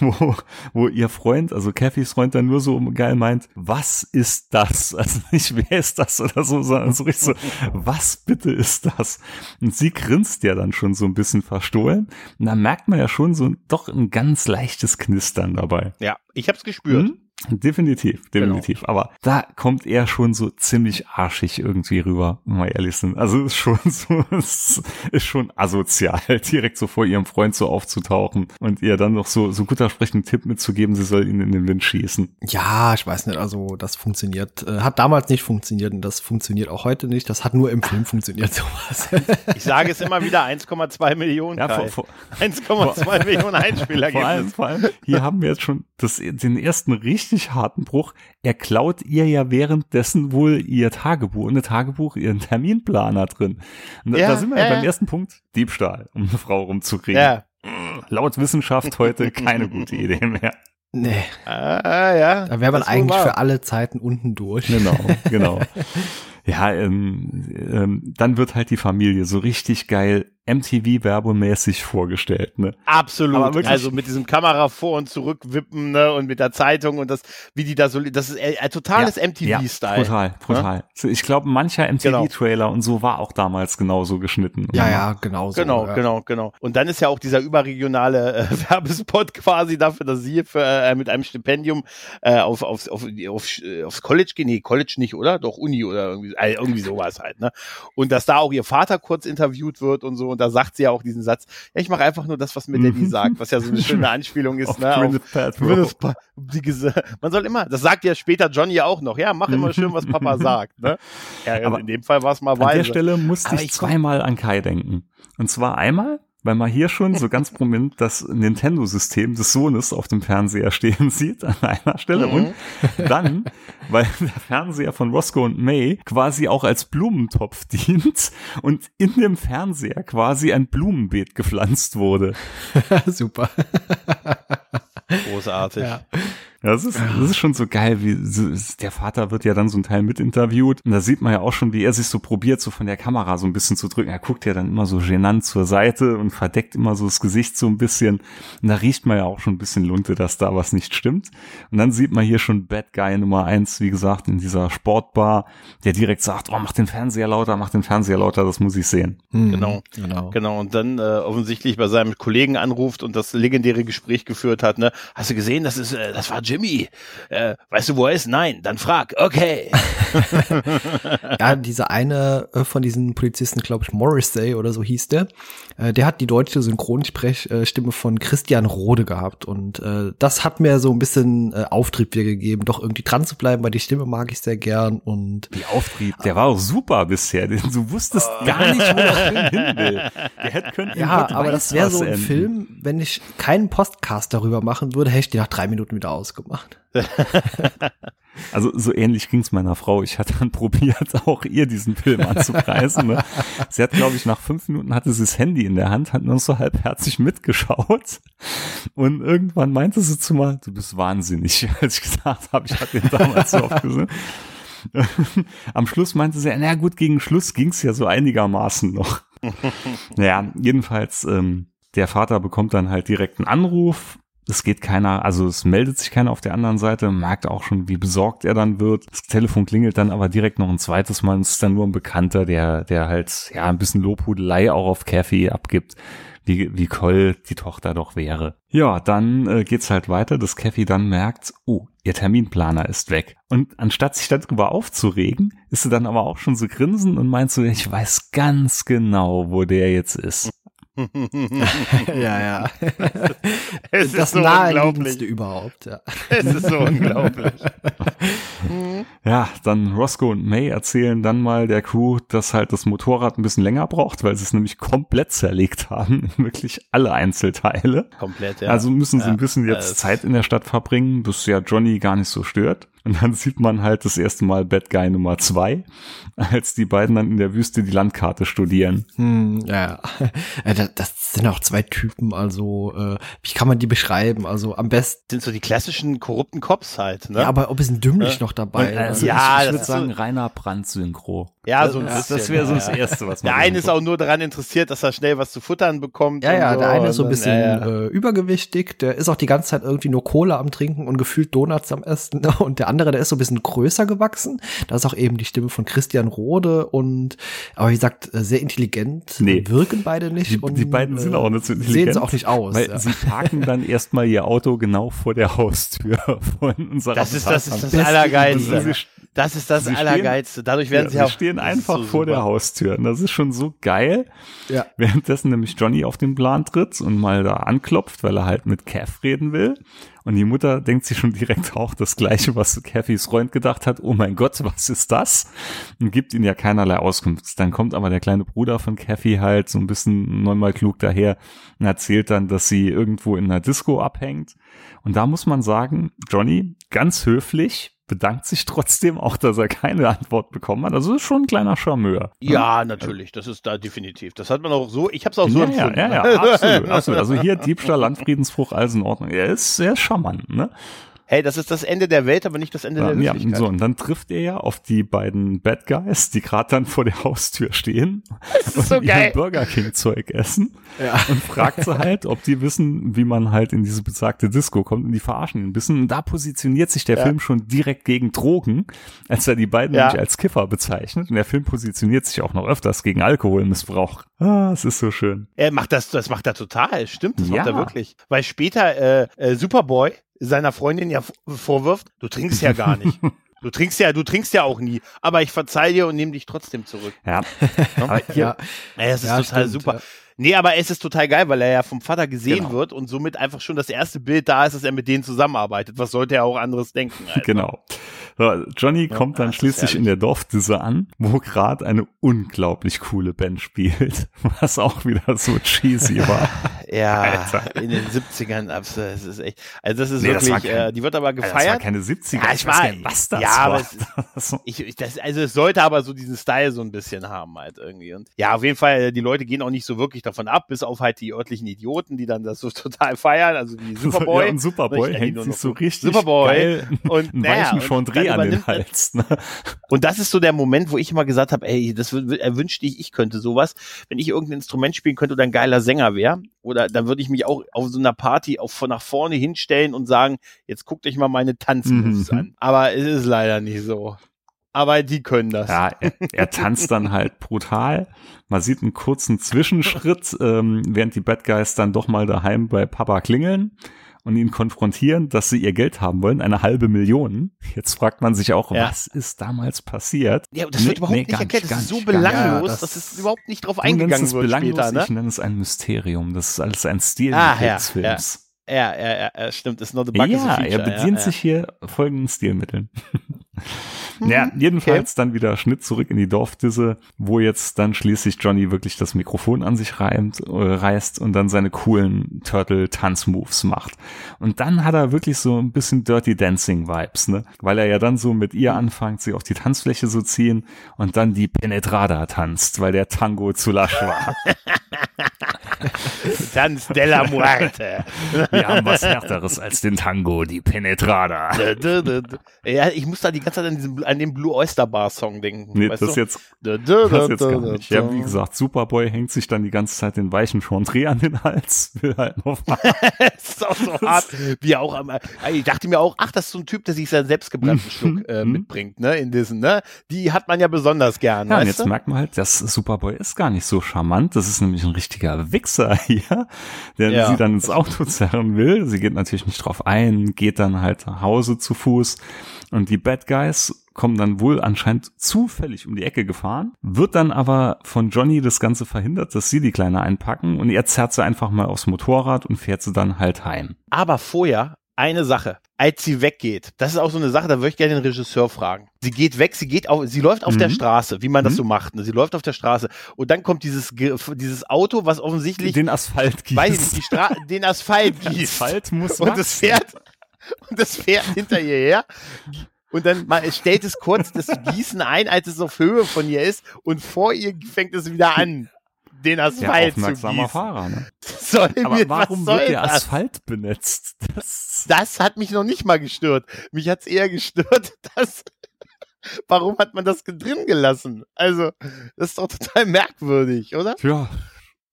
wo, wo ihr Freund, also Cathys Freund dann nur so geil meint, was ist das? Also nicht, wer ist das oder so, sondern so richtig so, was bitte ist das? Und sie grinst ja dann schon so ein bisschen verstohlen und da merkt man ja schon so doch ein ganz leichtes Knistern dabei. Ja, ich hab's gespürt. Hm? Definitiv, definitiv. Genau. Aber da kommt er schon so ziemlich arschig irgendwie rüber, wenn wir ehrlich sind. Also ist schon so, ist, ist schon asozial, direkt so vor ihrem Freund so aufzutauchen und ihr dann noch so, so guter sprechenden Tipp mitzugeben, sie soll ihn in den Wind schießen. Ja, ich weiß nicht, also das funktioniert, äh, hat damals nicht funktioniert und das funktioniert auch heute nicht. Das hat nur im Film funktioniert, sowas. Ich sage es immer wieder, 1,2 Millionen. Ja, 1,2 Millionen Einspieler. Vor allem, vor allem, hier haben wir jetzt schon das, den ersten richtig richtig harten Bruch. Er klaut ihr ja währenddessen wohl ihr Tagebuch, eine Tagebuch, ihren Terminplaner drin. Und ja, da sind wir ja, ja beim ersten Punkt. Diebstahl, um eine Frau rumzukriegen. Ja. Laut Wissenschaft heute keine gute Idee mehr. Nee. Ah, ja. Da wäre man eigentlich für alle Zeiten unten durch. Genau, genau. ja, ähm, ähm, dann wird halt die Familie so richtig geil MTV-werbemäßig vorgestellt, ne? Absolut. Also mit diesem Kamera vor und zurück wippen, ne? Und mit der Zeitung und das, wie die da so, das ist ein totales ja, MTV-Style. Ja, total, total. Ne? Ich glaube, mancher MTV-Trailer genau. und so war auch damals genauso geschnitten. Ja, ja, genau so. Genau, ja. genau, genau. Und dann ist ja auch dieser überregionale äh, Werbespot quasi dafür, dass sie für, äh, mit einem Stipendium äh, auf, auf, auf, auf, aufs College gehen. Nee, College nicht, oder? Doch Uni oder irgendwie, äh, irgendwie sowas halt, ne? Und dass da auch ihr Vater kurz interviewt wird und so und da sagt sie ja auch diesen Satz, ja, ich mache einfach nur das, was mir Daddy mhm. sagt, was ja so eine schöne Anspielung ist. ne, Gwyneth man soll immer, das sagt ja später Johnny auch noch, ja, mach immer schön, was Papa sagt. Ne? Ja, Aber in dem Fall war es mal weise. An der Stelle musste ich zweimal an Kai denken. Und zwar einmal, weil man hier schon so ganz prominent das Nintendo-System des Sohnes auf dem Fernseher stehen sieht an einer Stelle mhm. und dann, weil der Fernseher von Roscoe und May quasi auch als Blumentopf dient und in dem Fernseher quasi ein Blumenbeet gepflanzt wurde. Super. Großartig. Ja. Ja, das ist, das ist schon so geil, wie der Vater wird ja dann so ein Teil mitinterviewt und da sieht man ja auch schon, wie er sich so probiert, so von der Kamera so ein bisschen zu drücken. Er guckt ja dann immer so genannt zur Seite und verdeckt immer so das Gesicht so ein bisschen. Und da riecht man ja auch schon ein bisschen Lunte, dass da was nicht stimmt. Und dann sieht man hier schon Bad Guy Nummer eins, wie gesagt, in dieser Sportbar, der direkt sagt, oh, mach den Fernseher lauter, mach den Fernseher lauter, das muss ich sehen. Mhm. Genau, genau. Genau. Und dann äh, offensichtlich bei seinem Kollegen anruft und das legendäre Gespräch geführt hat, ne? Hast du gesehen, das ist, äh, das war Jimmy. Äh, weißt du, wo er ist? Nein, dann frag. Okay. ja, dieser eine äh, von diesen Polizisten, glaube ich, Morrissey oder so hieß der, äh, der hat die deutsche Synchronsprechstimme von Christian Rode gehabt und äh, das hat mir so ein bisschen äh, Auftrieb wieder gegeben, doch irgendwie dran zu bleiben, weil die Stimme mag ich sehr gern und die Auftrieb, der war auch super bisher, du wusstest gar nicht, wo der Film hin will. Der hätte können ja, aber das wäre so ein enden. Film, wenn ich keinen Podcast darüber machen würde, hätte ich die nach drei Minuten wieder ausgemacht. Also so ähnlich ging's meiner Frau. Ich hatte dann probiert, auch ihr diesen Film anzupreisen. Ne? Sie hat, glaube ich, nach fünf Minuten hatte sie das Handy in der Hand, hat nur so halbherzig mitgeschaut. Und irgendwann meinte sie zu mal, du bist wahnsinnig, als ich gesagt habe, ich hatte den damals so oft gesehen. Am Schluss meinte sie, na gut, gegen Schluss ging's ja so einigermaßen noch. naja, jedenfalls, ähm, der Vater bekommt dann halt direkt einen Anruf es geht keiner, also es meldet sich keiner auf der anderen Seite, merkt auch schon, wie besorgt er dann wird. Das Telefon klingelt dann aber direkt noch ein zweites Mal und es ist dann nur ein Bekannter, der, der halt, ja, ein bisschen Lobhudelei auch auf Kathy abgibt wie, wie Cole die Tochter doch wäre. Ja, dann äh, geht's halt weiter, dass Kathy dann merkt, oh, ihr Terminplaner ist weg. Und anstatt sich darüber aufzuregen, ist sie dann aber auch schon so grinsen und meint so, ich weiß ganz genau, wo der jetzt ist. ja, ja. Es ist das so naheliegendste überhaupt, ja. Es ist so unglaublich. Ja, dann Roscoe und May erzählen dann mal der Crew, dass halt das Motorrad ein bisschen länger braucht, weil sie es nämlich komplett zerlegt haben, wirklich alle Einzelteile. Komplett, ja. Also müssen sie Ja, ein bisschen jetzt Zeit in der Stadt verbringen, bis ja Johnny gar nicht so stört. Und dann sieht man halt das erste Mal Bad Guy Nummer zwei, als die beiden dann in der Wüste die Landkarte studieren. Hm, ja, ja. Äh, Das, sind auch zwei Typen, also äh, wie kann man die beschreiben? Also am besten, sind so die klassischen korrupten Cops halt, ne? ja, aber ob es ein Dümmlich Ja. noch dabei Und, also. Ja, ich, ich das würde ist sagen, so- reiner Brandt-Synchro. Ja, so ein das, bisschen, das wäre so das ja. Erste, was man Der eine ist auch nur daran interessiert, dass er schnell was zu futtern bekommt. Ja, und ja, so. der eine ist so ein bisschen ja, ja. Äh, übergewichtig, der ist auch die ganze Zeit irgendwie nur Cola am Trinken und gefühlt Donuts am Essen. Und der andere, der ist so ein bisschen größer gewachsen. Da ist auch eben die Stimme von Christian Rode und, aber wie gesagt, äh, sehr intelligent. Nee. Wirken beide nicht. Die, die beiden sind auch nicht so Sehen intelligent. sie auch nicht aus. Weil ja. sie parken dann erstmal ihr Auto genau vor der Haustür von unserer Das ist das, ist das Allergeilste. Sie, Das ist das Sie stehen- Allergeilste. Dadurch werden ja, sie sie auch. stehen das ist einfach so vor der super. Haustür. Und das ist schon so geil. Ja. Währenddessen nämlich Johnny auf den Plan tritt und mal da anklopft, weil er halt mit Cav reden will. Und die Mutter denkt sich schon direkt auch das Gleiche, was Cathys Freund gedacht hat. Oh mein Gott, was ist das? Und gibt ihnen ja keinerlei Auskunft. Dann kommt aber der kleine Bruder von Kathy halt so ein bisschen neunmal klug daher und erzählt dann, dass sie irgendwo in einer Disco abhängt. Und da muss man sagen, Johnny, ganz höflich, bedankt sich trotzdem auch, dass er keine Antwort bekommen hat. Also ist schon ein kleiner Charmeur. Ja, natürlich. Das ist da definitiv. Das hat man auch so. Ich habe es auch so ja, ja, empfunden. ja, ja, absolut, absolut. Also hier Diebstahl, Landfriedensbruch, alles in Ordnung. Er ist sehr charmant, ne? Hey, das ist das Ende der Welt, aber nicht das Ende der Ja, Höflichkeit. so, und dann trifft er ja auf die beiden Bad Guys, die gerade dann vor der Haustür stehen Das ist so und geil. ihr Burger King Zeug essen Ja. und fragt sie halt, ob die wissen, wie man halt in diese besagte Disco kommt und die verarschen ihn ein bisschen. Und da positioniert sich der Ja. Film schon direkt gegen Drogen, als er die beiden Ja. nämlich als Kiffer bezeichnet. Und der Film positioniert sich auch noch öfters gegen Alkoholmissbrauch. Ah, es ist so schön. Er macht das, das macht er total. Stimmt, das Ja. macht er wirklich. Weil später äh, äh, Superboy seiner Freundin ja vorwirft, du trinkst ja gar nicht. Du trinkst ja, du trinkst ja auch nie. Aber ich verzeih dir und nehme dich trotzdem zurück. Ja, hier, ja. Ey, das ist Ja, total stimmt, super. ja. Nee, aber es ist total geil, weil er ja vom Vater gesehen Genau. wird und somit einfach schon das erste Bild da ist, dass er mit denen zusammenarbeitet. Was sollte er auch anderes denken? Alter? Genau. Johnny kommt dann das ist schließlich in der Dorfdisse an, wo gerade eine unglaublich coole Band spielt, was auch wieder so cheesy war. Ja, Alter. in den 70ern, absolut, es ist echt, also das ist Nee, das wirklich, kein- äh, die wird aber Alter, Das war gefeiert. keine 70er. Ja, ich weiß nicht, was das Ja, war. aber es- Das Ich, ich, das, also es sollte aber so diesen Style so ein bisschen haben halt irgendwie. Und ja, auf jeden Fall, äh, die Leute gehen auch nicht so wirklich davon ab, bis auf halt die örtlichen Idioten, die dann das so total feiern, also wie Superboy. Ja, und Superboy die hängt sich so richtig Superboy. geil Und, einen naja, weichen dann an den Hals. Ne? Und das ist so der Moment, wo ich immer gesagt habe, ey, das wü- er wünschte ich, ich könnte sowas. Wenn ich irgendein Instrument spielen könnte oder ein geiler Sänger wäre, oder dann würde ich mich auch auf so einer Party auch von nach vorne hinstellen und sagen, jetzt guckt euch mal meine Tanzmoves Mhm. an. Aber es ist leider nicht so. Aber die können das. Ja, er, er tanzt dann halt brutal. Man sieht einen kurzen Zwischenschritt, ähm, während die Bad Guys dann doch mal daheim bei Papa klingeln und ihn konfrontieren, dass sie ihr Geld haben wollen, eine halbe Million. Jetzt fragt man sich auch, Ja. was ist damals passiert? Ja, das wird Nee, überhaupt nee, nicht erklärt. nicht, Das ist so belanglos, Ja, dass das- es überhaupt nicht drauf eingegangen es wird belanglos, später, ne? ich nenne es ein Mysterium. Das ist alles ein Stil Ah, ja, des Films. Ja, ja, ja, ja, stimmt. It's not a bug, Ja, a feature. er bedient ja, sich hier folgenden Stilmitteln. Ja, jedenfalls dann wieder Schnitt zurück in die Dorfdisse, wo jetzt dann schließlich Johnny wirklich das Mikrofon an sich reimt, äh, reißt und dann seine coolen Turtle-Tanz-Moves macht. Und dann hat er wirklich so ein bisschen Dirty Dancing-Vibes, ne? Weil er ja dann so mit ihr anfängt, sie auf die Tanzfläche zu ziehen und dann die Penetrada tanzt, weil der Tango zu lasch war. Tanz della Muerte. Wir haben was Härteres als den Tango, die Penetrada. ja, ich muss da die ganze Zeit an, diesen, an den Blue Oyster Bar Song denken. Nee, das du? jetzt, das jetzt gar nicht. Ja, wie gesagt, Superboy hängt sich dann die ganze Zeit den weichen Chantre an den Hals, will halt noch mal. das ist auch so hart, wie auch am, ich dachte mir auch, ach, das ist so ein Typ, der sich seinen selbstgebrannten Schluck äh, Mhm. mitbringt, ne, in diesen, ne, die hat man ja besonders gern, Ja, und jetzt du? merkt man halt, das Superboy ist gar nicht so charmant. Das ist nämlich ein richtiger Wichser hier, der Ja. sie dann ins Auto zerren will. Sie geht natürlich nicht drauf ein, geht dann halt nach Hause zu Fuß. Und die Bad Guys kommen dann wohl anscheinend zufällig um die Ecke gefahren, wird dann aber von Johnny das Ganze verhindert, dass sie die Kleine einpacken und er zerrt sie einfach mal aufs Motorrad und fährt sie dann halt heim. Aber vorher eine Sache, als sie weggeht, das ist auch so eine Sache, da würde ich gerne den Regisseur fragen. Sie geht weg, sie geht auf, sie läuft auf Mhm. der Straße, wie man das Mhm. so macht. Ne? Sie läuft auf der Straße und dann kommt dieses dieses Auto, was offensichtlich, Den Asphalt gießt. weiß ich nicht, den Asphalt gießt. Asphalt muss und das wachsen. fährt und das fährt hinter ihr her. Und dann mal, es stellt es kurz das Gießen ein, als es auf Höhe von ihr ist und vor ihr fängt es wieder an, den Asphalt zu aufmerksamer gießen. Fahrer, ne? Soll Aber mir, warum soll wird der das? Asphalt benetzt? Das das hat mich noch nicht mal gestört. Mich hat's eher gestört, dass warum hat man das drin gelassen? Also, das ist doch total merkwürdig, oder? Ja.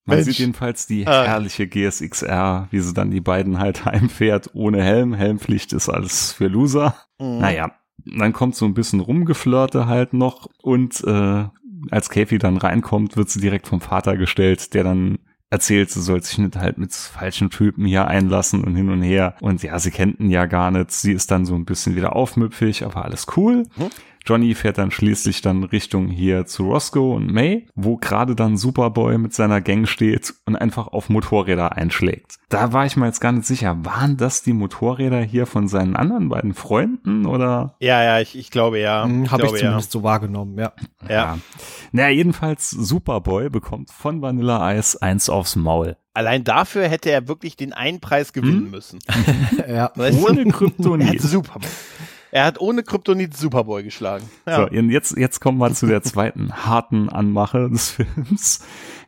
Man Mensch. sieht jedenfalls die Ah. herrliche GSXR, wie sie dann die beiden halt heimfährt, ohne Helm. Helmpflicht ist alles für Loser. Mhm. Naja, dann kommt so ein bisschen Rumgeflirte halt noch und äh, als Kathy dann reinkommt, wird sie direkt vom Vater gestellt, der dann erzählt, sie soll sich nicht halt mit falschen Typen hier einlassen und hin und her. Und ja, sie kennt ihn ja gar nicht. Sie ist dann so ein bisschen wieder aufmüpfig, aber alles cool. Mhm. Johnny fährt dann schließlich dann Richtung hier zu Roscoe und May, wo gerade dann Superboy mit seiner Gang steht und einfach auf Motorräder einschlägt. Da war ich mir jetzt gar nicht sicher, waren das die Motorräder hier von seinen anderen beiden Freunden oder? Ja, ja, ich, ich glaube ja. Hm, Habe ich glaube, zumindest so wahrgenommen, ja. Ja. Naja, jedenfalls Superboy bekommt von Vanilla Ice eins aufs Maul. Allein dafür hätte er wirklich den einen Preis gewinnen Hm? müssen. ja. Weißt du? Ohne Kryptonit. Superboy. Er hat ohne Kryptonit Superboy geschlagen. Ja. So, jetzt, jetzt kommen wir zu der zweiten harten Anmache des Films.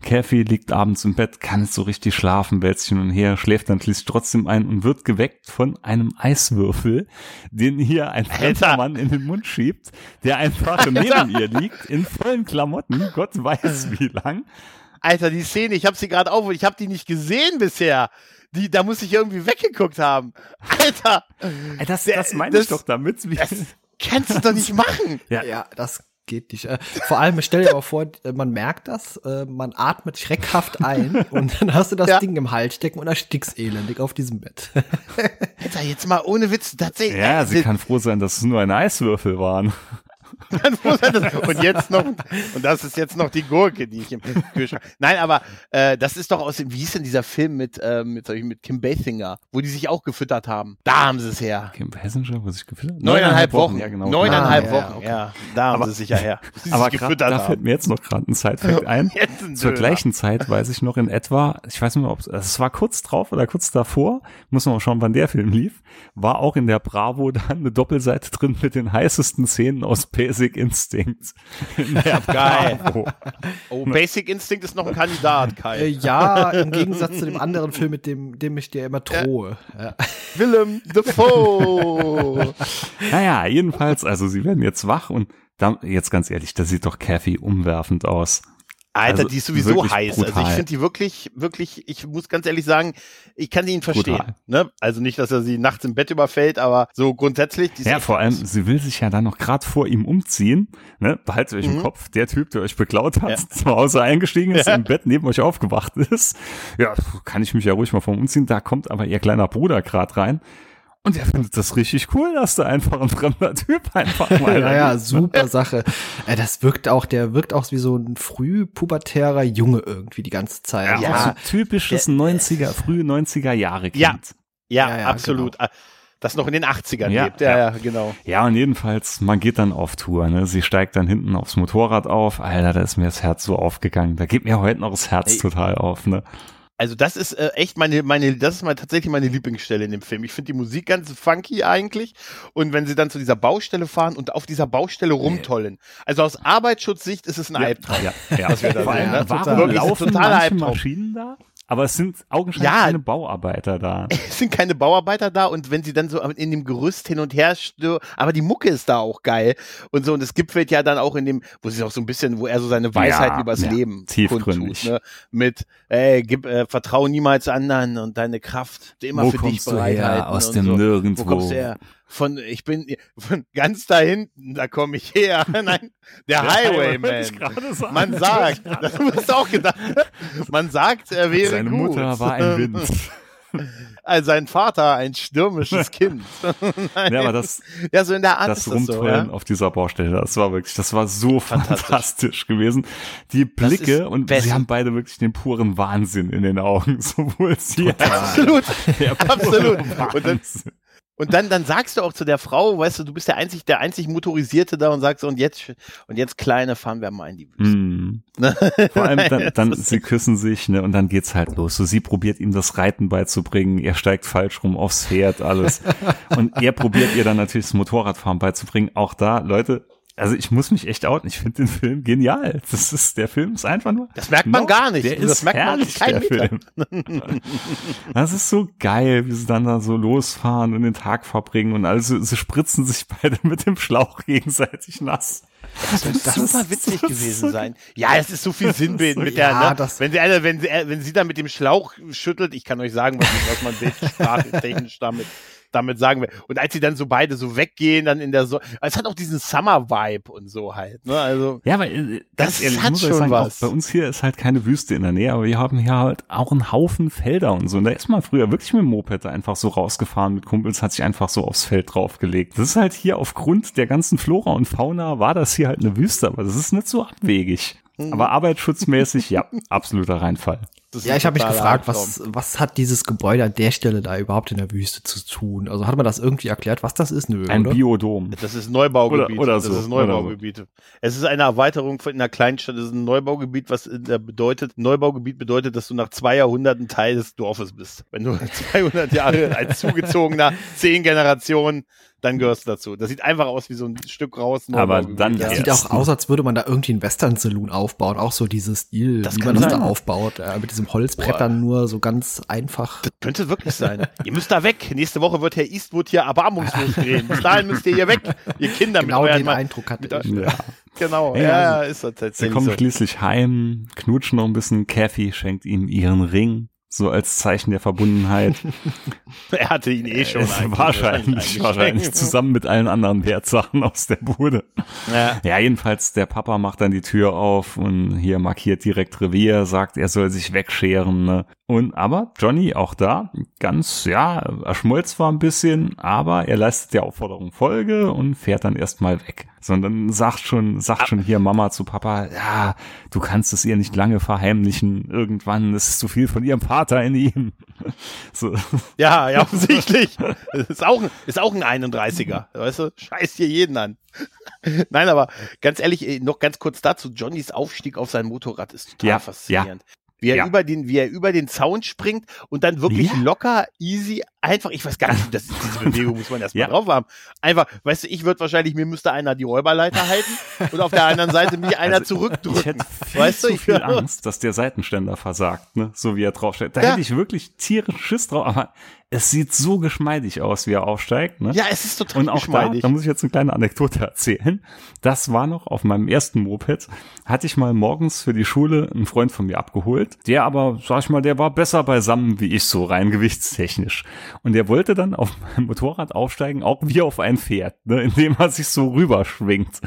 Kathy liegt abends im Bett, kann nicht so richtig schlafen, wälzt hin und her, schläft dann schließlich trotzdem ein und wird geweckt von einem Eiswürfel, den hier ein fremder Alter. Mann in den Mund schiebt, der einfach neben ihr liegt, in vollen Klamotten, Gott weiß wie lang. Alter, die Szene, ich habe sie gerade auf und ich habe die nicht gesehen bisher. Die, da muss ich irgendwie weggeguckt haben. Alter, Das, Der- das meine das- ich doch damit. Wie, das kannst du doch nicht machen. ja, Ja, das geht nicht. Äh, Vor allem, stell dir mal vor, äh, man merkt das, äh, man atmet schreckhaft ein und dann hast du das Ja. Ding im Hals stecken und erstickst elendig auf diesem Bett. Alter, jetzt mal ohne Witz, tatsächlich. ja, sie kann froh sein, dass es nur ein Eiswürfel waren. Und jetzt noch, und das ist jetzt noch die Gurke, die ich im Kühlschrank. Nein, aber äh, das ist doch aus dem, wie hieß denn dieser Film mit, äh, mit, mit Kim Basinger, wo die sich auch gefüttert haben. Da haben sie es her. Kim Passenger, wo sich gefühlt Neuneinhalb Wochen. ja genau. Neuneinhalb Ah, ja, Wochen, okay. ja. Da haben Aber- sie sich ja her. Sich Aber grad, gefüttert da fällt haben. mir jetzt noch gerade ein Sidefact ein. Ein Zur gleichen Zeit weiß ich noch in etwa, ich weiß nicht mehr, ob es also es war kurz drauf oder kurz davor, muss man mal schauen, wann der Film lief, war auch in der Bravo dann eine Doppelseite drin mit den heißesten Szenen aus Basic Instinct. In der Geil. Oh, Basic Instinct ist noch ein Kandidat, Äh, Kai. ja, im Gegensatz zu dem anderen Film, mit dem, dem ich dir immer drohe. Ja. Willem Dafoe. Naja, jedenfalls, also sie werden jetzt wach und da, jetzt ganz ehrlich, das sieht doch Kathy umwerfend aus. Alter, Also die ist sowieso heiß. Also ich brutal. finde die wirklich, wirklich, ich muss ganz ehrlich sagen, ich kann sie ihn verstehen. Brutal. Ne? Also nicht, dass er sie nachts im Bett überfällt, aber so grundsätzlich. Ja, vor allem, heiß. sie will sich ja dann noch gerade vor ihm umziehen. Ne? Behaltet euch im Mhm. Kopf, der Typ, der euch beklaut hat, Ja. zu Hause eingestiegen ist, Ja. im Bett neben euch aufgewacht ist. Ja, kann ich mich ja ruhig mal vom umziehen. Da kommt aber ihr kleiner Bruder gerade rein. Und er findet das richtig cool, dass da einfach ein fremder Typ einfach mal Ja, ja, super Sache. Äh, das wirkt auch, der wirkt auch wie so ein frühpubertärer Junge irgendwie die ganze Zeit. Ja, auch so typisches 90er, frühe 90er Jahre Kind. Ja. Ja, Ja, ja, absolut. Ah, Das noch in den 80ern Ja, lebt. Ja, ja. ja, genau. Ja, und jedenfalls, man geht dann auf Tour, ne? Sie steigt dann hinten aufs Motorrad auf. Alter, da ist mir das Herz so aufgegangen. Da geht mir heute noch das Herz Ey. total auf, ne? Also das ist äh, echt meine, meine, das ist mal tatsächlich meine Lieblingsstelle in dem Film. Ich finde die Musik ganz funky eigentlich. Und wenn sie dann zu dieser Baustelle fahren und auf dieser Baustelle rumtollen. Also aus Arbeitsschutzsicht ist es ein Albtraum. Ja, ja. Was wir da sehen, allem, ne? warum Total- laufen totaler manche Albtraum. Maschinen da? Aber es sind augenscheinlich Ja. keine Bauarbeiter da. es sind keine Bauarbeiter da und wenn sie dann so in dem Gerüst hin und her stö aber die Mucke ist da auch geil und so und es gipfelt ja dann auch in dem, wo sie auch so ein bisschen, wo er so seine Weisheit Ja, übers ja, Leben tiefgründig. kundtut, ne? mit, ey, gib, äh, vertrau niemals anderen und deine Kraft immer Wo für dich kommst du bereithalten her? Aus und dem so. Nirgendwo. Wo kommst du her? Von, ich bin von ganz da hinten, da komme ich her. Nein, der Highwayman. ich gerade sagen. Man sagt, das hast du auch gedacht. Man sagt, er wäre Seine gut. Mutter war ein Wind. Also sein Vater ein stürmisches Kind. Nein. Ja, aber das, ja, so in der Art das so. Rumtollen Ja? auf dieser Baustelle, das war wirklich, das war so Fantastisch. fantastisch, gewesen. Die Blicke und best. sie haben beide wirklich den puren Wahnsinn in den Augen, sowohl sie als Absolut, der absolut. Und dann. Und dann, dann sagst du auch zu der Frau, weißt du, du bist der einzig, der einzig Motorisierte da und sagst so, und jetzt, und jetzt Kleine, fahren wir mal in die Wüste. Hm. Vor allem dann, dann sie küssen sich, ne, und dann geht's halt los. So, sie probiert ihm das Reiten beizubringen, er steigt falsch rum aufs Pferd, alles. Und er probiert ihr dann natürlich das Motorradfahren beizubringen. Auch da, Leute, also ich muss mich echt outen. Ich finde den Film genial. Das ist, der Film ist einfach nur. Das merkt man noch- gar nicht. Der Das ist merkt man herrlich, keinen der Meter. Film. Das ist so geil, wie sie dann da so losfahren und den Tag verbringen und also sie spritzen sich beide mit dem Schlauch gegenseitig nass. Das muss Das super ist- witzig ist gewesen so- sein. Ja, es ist so viel Sinnbild mit der, Ja, ne? wenn sie, wenn sie, äh, wenn sie dann mit dem Schlauch schüttelt, ich kann euch sagen, was, was man bildtechnisch damit, damit sagen will. Und als sie dann so beide so weggehen, dann in der so, es hat auch diesen Summer-Vibe und so halt, ne? Also, Ja, aber äh, ganz Das ehrlich, hat schon sagen, was. Bei uns hier ist halt keine Wüste in der Nähe, aber wir haben hier halt auch einen Haufen Felder und so. Und da ist man früher wirklich mit dem Moped einfach so rausgefahren mit Kumpels, hat sich einfach so aufs Feld draufgelegt. Das ist halt hier aufgrund der ganzen Flora und Fauna war das hier halt eine Wüste, aber das ist nicht so abwegig. Mhm. Aber arbeitsschutzmäßig, ja, absoluter Reinfall. Das Ja, ich habe mich gefragt, was, was hat dieses Gebäude an der Stelle da überhaupt in der Wüste zu tun? Also hat man das irgendwie erklärt, was das ist? Nö, Ein oder? Biodom. Das ist Neubaugebiet. Oder- oder das so, ist Neubaugebiet. Es ist eine Erweiterung von einer Kleinstadt. Es ist ein Neubaugebiet, was bedeutet, Neubaugebiet bedeutet, dass du nach zwei Jahrhunderten Teil des Dorfes bist. Wenn du 200 Jahre als zugezogener, zehn Generationen, dann gehörst du dazu. Das sieht einfach aus wie so ein Stück raus. Aber dann ja. Das sieht auch aus, als würde man da irgendwie einen Western-Saloon aufbauen. Auch so dieses Stil, Das wie man das sein. da aufbaut. Äh, mit diesem Holzbrett dann nur so ganz einfach. Das könnte wirklich sein. ihr müsst da weg. Nächste Woche wird Herr Eastwood hier erbarmungslos drehen. Bis dahin müsst ihr hier weg. Ihr Kinder Genau mit den Eindruck hatte mit ich. Ja. Genau, Ja, ja, also, ist das Sie tatsächlich kommen so. schließlich heim, knutschen noch ein bisschen. Kathy schenkt ihm ihren Ring, so als Zeichen der Verbundenheit. Er hatte ihn eh schon. Äh, wahrscheinlich, wahrscheinlich zusammen mit allen anderen Wertsachen aus der Bude. Ja. Ja, jedenfalls der Papa macht dann die Tür auf und hier markiert direkt Revier, sagt, er soll sich wegscheren. Ne? Und aber Johnny auch da ganz ja, er schmolzt zwar ein bisschen, aber er leistet der Aufforderung Folge und fährt dann erstmal weg. Sondern sagt schon, sagt schon hier Mama zu Papa, ja, du kannst es ihr nicht lange verheimlichen. Irgendwann ist es zu viel von ihrem Vater in ihm. So. Ja, ja, offensichtlich. Ist auch, ein- ist auch ein 31er. Weißt du, scheißt hier jeden an. Nein, aber ganz ehrlich, eh, noch ganz kurz dazu. Johnnys Aufstieg auf sein Motorrad ist total Ja, faszinierend. Wie er Ja. über den, wie er über den Zaun springt und dann wirklich Ja. locker, easy, einfach, ich weiß gar nicht, das, diese Bewegung muss man erstmal Ja. drauf haben. Einfach, weißt du, ich würde wahrscheinlich, mir müsste einer die Räuberleiter halten und auf der anderen Seite mich einer Also, zurückdrücken. Ich hätte viel weißt du, zu ich viel Angst, dass der Seitenständer versagt, ne? so wie er draufsteht. Da Ja. hätte ich wirklich tierisch Schiss drauf, aber es sieht so geschmeidig aus, wie er aufsteigt. Ne? Ja, es ist total Und auch da, geschmeidig. da muss ich jetzt eine kleine Anekdote erzählen. Das war noch auf meinem ersten Moped, hatte ich mal morgens für die Schule einen Freund von mir abgeholt, der aber, sag ich mal, der war besser beisammen wie ich so rein gewichtstechnisch. Und der wollte dann auf meinem Motorrad aufsteigen, auch wie auf ein Pferd, ne, indem er sich so rüberschwingt.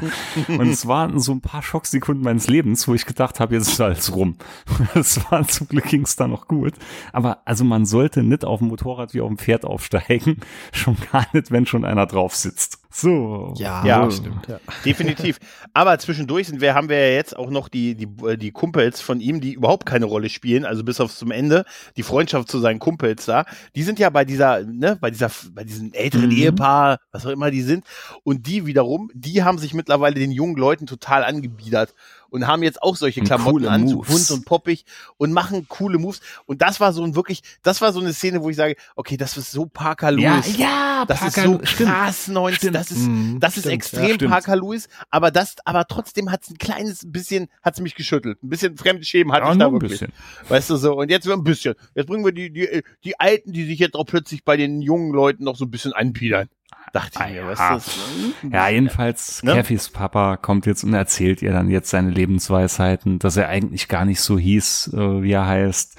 Und es waren so ein paar Schocksekunden meines Lebens, wo ich gedacht habe, jetzt ist alles rum. Es war zum Glück ging's da noch gut. Aber also man sollte nicht auf dem Motorrad wie auf dem Pferd aufsteigen. Schon gar nicht, wenn schon einer drauf sitzt. So. Ja, Ja. stimmt. Ja. Definitiv. Aber zwischendurch sind wir, haben wir ja jetzt auch noch die, die, äh, die Kumpels von ihm, die überhaupt keine Rolle spielen, also bis auf zum Ende, die Freundschaft zu seinen Kumpels da. Die sind ja bei dieser, ne, bei dieser, bei diesem älteren Mhm. Ehepaar, was auch immer die sind. Und die wiederum, die haben sich mittlerweile den jungen Leuten total angebiedert und haben jetzt auch solche Klamotten an, so bunt und poppig und machen coole Moves. Und das war so ein wirklich, das war so eine Szene, wo ich sage, okay, das ist so Parker Ja, Lewis. ja, Das Parker, ist so stimmt. krass 90, Stimmt. das ist, mm, das stimmt, ist extrem ja, Parker Lewis, aber das, aber trotzdem hat es ein kleines bisschen, hat es mich geschüttelt. Ein bisschen Fremdschämen hatte ja, ich da wirklich. Bisschen. Weißt du so, und jetzt ein bisschen. Jetzt bringen wir die, die, die Alten, die sich jetzt auch plötzlich bei den jungen Leuten noch so ein bisschen anpiedern. Dachte ich mir, was ja. ist das? Ja, jedenfalls, ne? Cathys Papa kommt jetzt und erzählt ihr dann jetzt seine Lebensweisheiten, dass er eigentlich gar nicht so hieß, äh, wie er heißt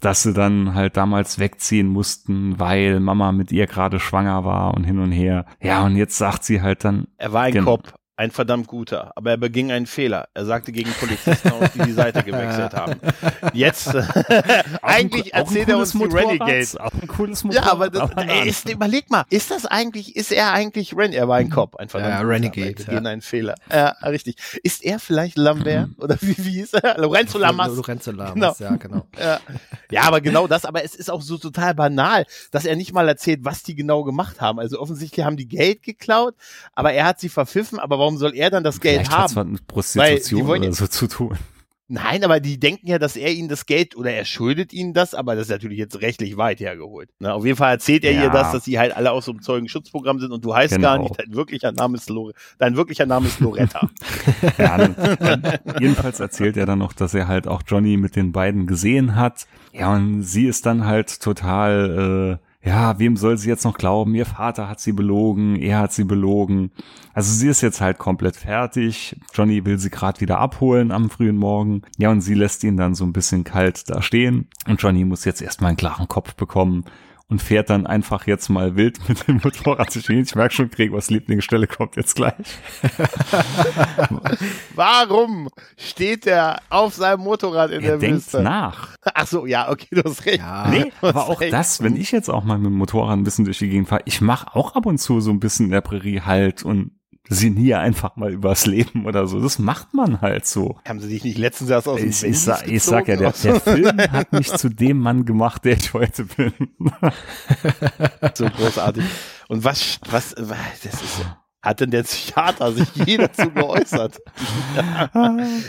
dass sie dann halt damals wegziehen mussten, weil Mama mit ihr gerade schwanger war und hin und her. Ja, und jetzt sagt sie halt dann. Er war ein genau, Kopf ein verdammt guter, aber er beging einen Fehler. Er sagte gegen Polizisten aus, die die Seite gewechselt haben. Jetzt, eigentlich ein, erzählt er uns die Renegades. Auch ein cooles Motorrad. Ja, aber, das, ey, ist, überleg mal, ist das eigentlich, ist er eigentlich Ren, er war ein Cop, ein verdammt ja, Renegade. Guter, ja. einen Fehler. Ja, richtig. Ist er vielleicht Lambert? Oder wie, wie ist er? Lorenzo Lamas. Lorenzo Lamas, genau. ja, genau. Ja. ja, aber genau das, aber es ist auch so total banal, dass er nicht mal erzählt, was die genau gemacht haben. Also offensichtlich haben die Geld geklaut, aber er hat sie verpfiffen, aber warum warum soll er dann das Geld Vielleicht haben? Vielleicht mit Prostitution oder so zu tun. Nein, aber die denken ja, dass er ihnen das Geld oder er schuldet ihnen das, aber das ist natürlich jetzt rechtlich weit hergeholt. Na, auf jeden Fall erzählt er ja. ihr das, dass sie halt alle aus so einem Zeugenschutzprogramm sind und du heißt genau. gar nicht, dein wirklicher Name ist, Lore dein wirklicher Name ist Loretta. ja, dann, dann, jedenfalls erzählt er dann noch, dass er halt auch Johnny mit den beiden gesehen hat. Ja, und sie ist dann halt total, äh, ja, wem soll sie jetzt noch glauben? Ihr Vater hat sie belogen, er hat sie belogen. Also sie ist jetzt halt komplett fertig. Johnny will sie gerade wieder abholen am frühen Morgen. Ja, und sie lässt ihn dann so ein bisschen kalt da stehen. Und Johnny muss jetzt erstmal einen klaren Kopf bekommen und fährt dann einfach jetzt mal wild mit dem Motorrad zu stehen. Ich merke schon, Gregors Lieblingsstelle kommt jetzt gleich. Warum steht er auf seinem Motorrad in er der denkt Wüste? nach. Ach so, ja, okay, du hast recht. Ja, nee, aber auch recht. das, wenn ich jetzt auch mal mit dem Motorrad ein bisschen durch die Gegend fahre, ich mache auch ab und zu so ein bisschen in der Prärie halt und sinniere einfach mal übers Leben oder so. Das macht man halt so. Haben sie dich nicht letztens erst aus dem Ich, ich, sag, ich sag ja, der, der Film hat mich zu dem Mann gemacht, der ich heute bin. so großartig. Und was, was, das ist, hat denn der Psychiater sich je dazu geäußert?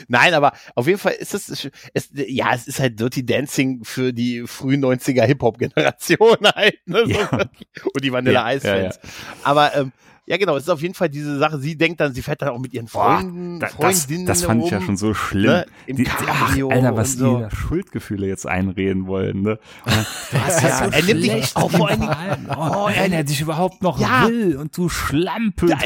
Nein, aber auf jeden Fall ist es, es, ja, es ist halt Dirty Dancing für die frühen 90er Hip-Hop-Generation halt, ne? Ja. Und die Vanilla Ice-Fans. Ja, ja. Aber ähm, ja, genau, es ist auf jeden Fall diese Sache. Sie denkt dann, sie fährt dann auch mit ihren Freunden, Boah, da, Freundinnen. Das, das fand ich ja schon so schlimm. Ne? Im die, ach, Alter, was so. die da Schuldgefühle jetzt einreden wollen, ne? Das ja, so er nimmt dich auch vor allem. Oh, oh, er dich überhaupt noch ja. will und du Schlampe. Da,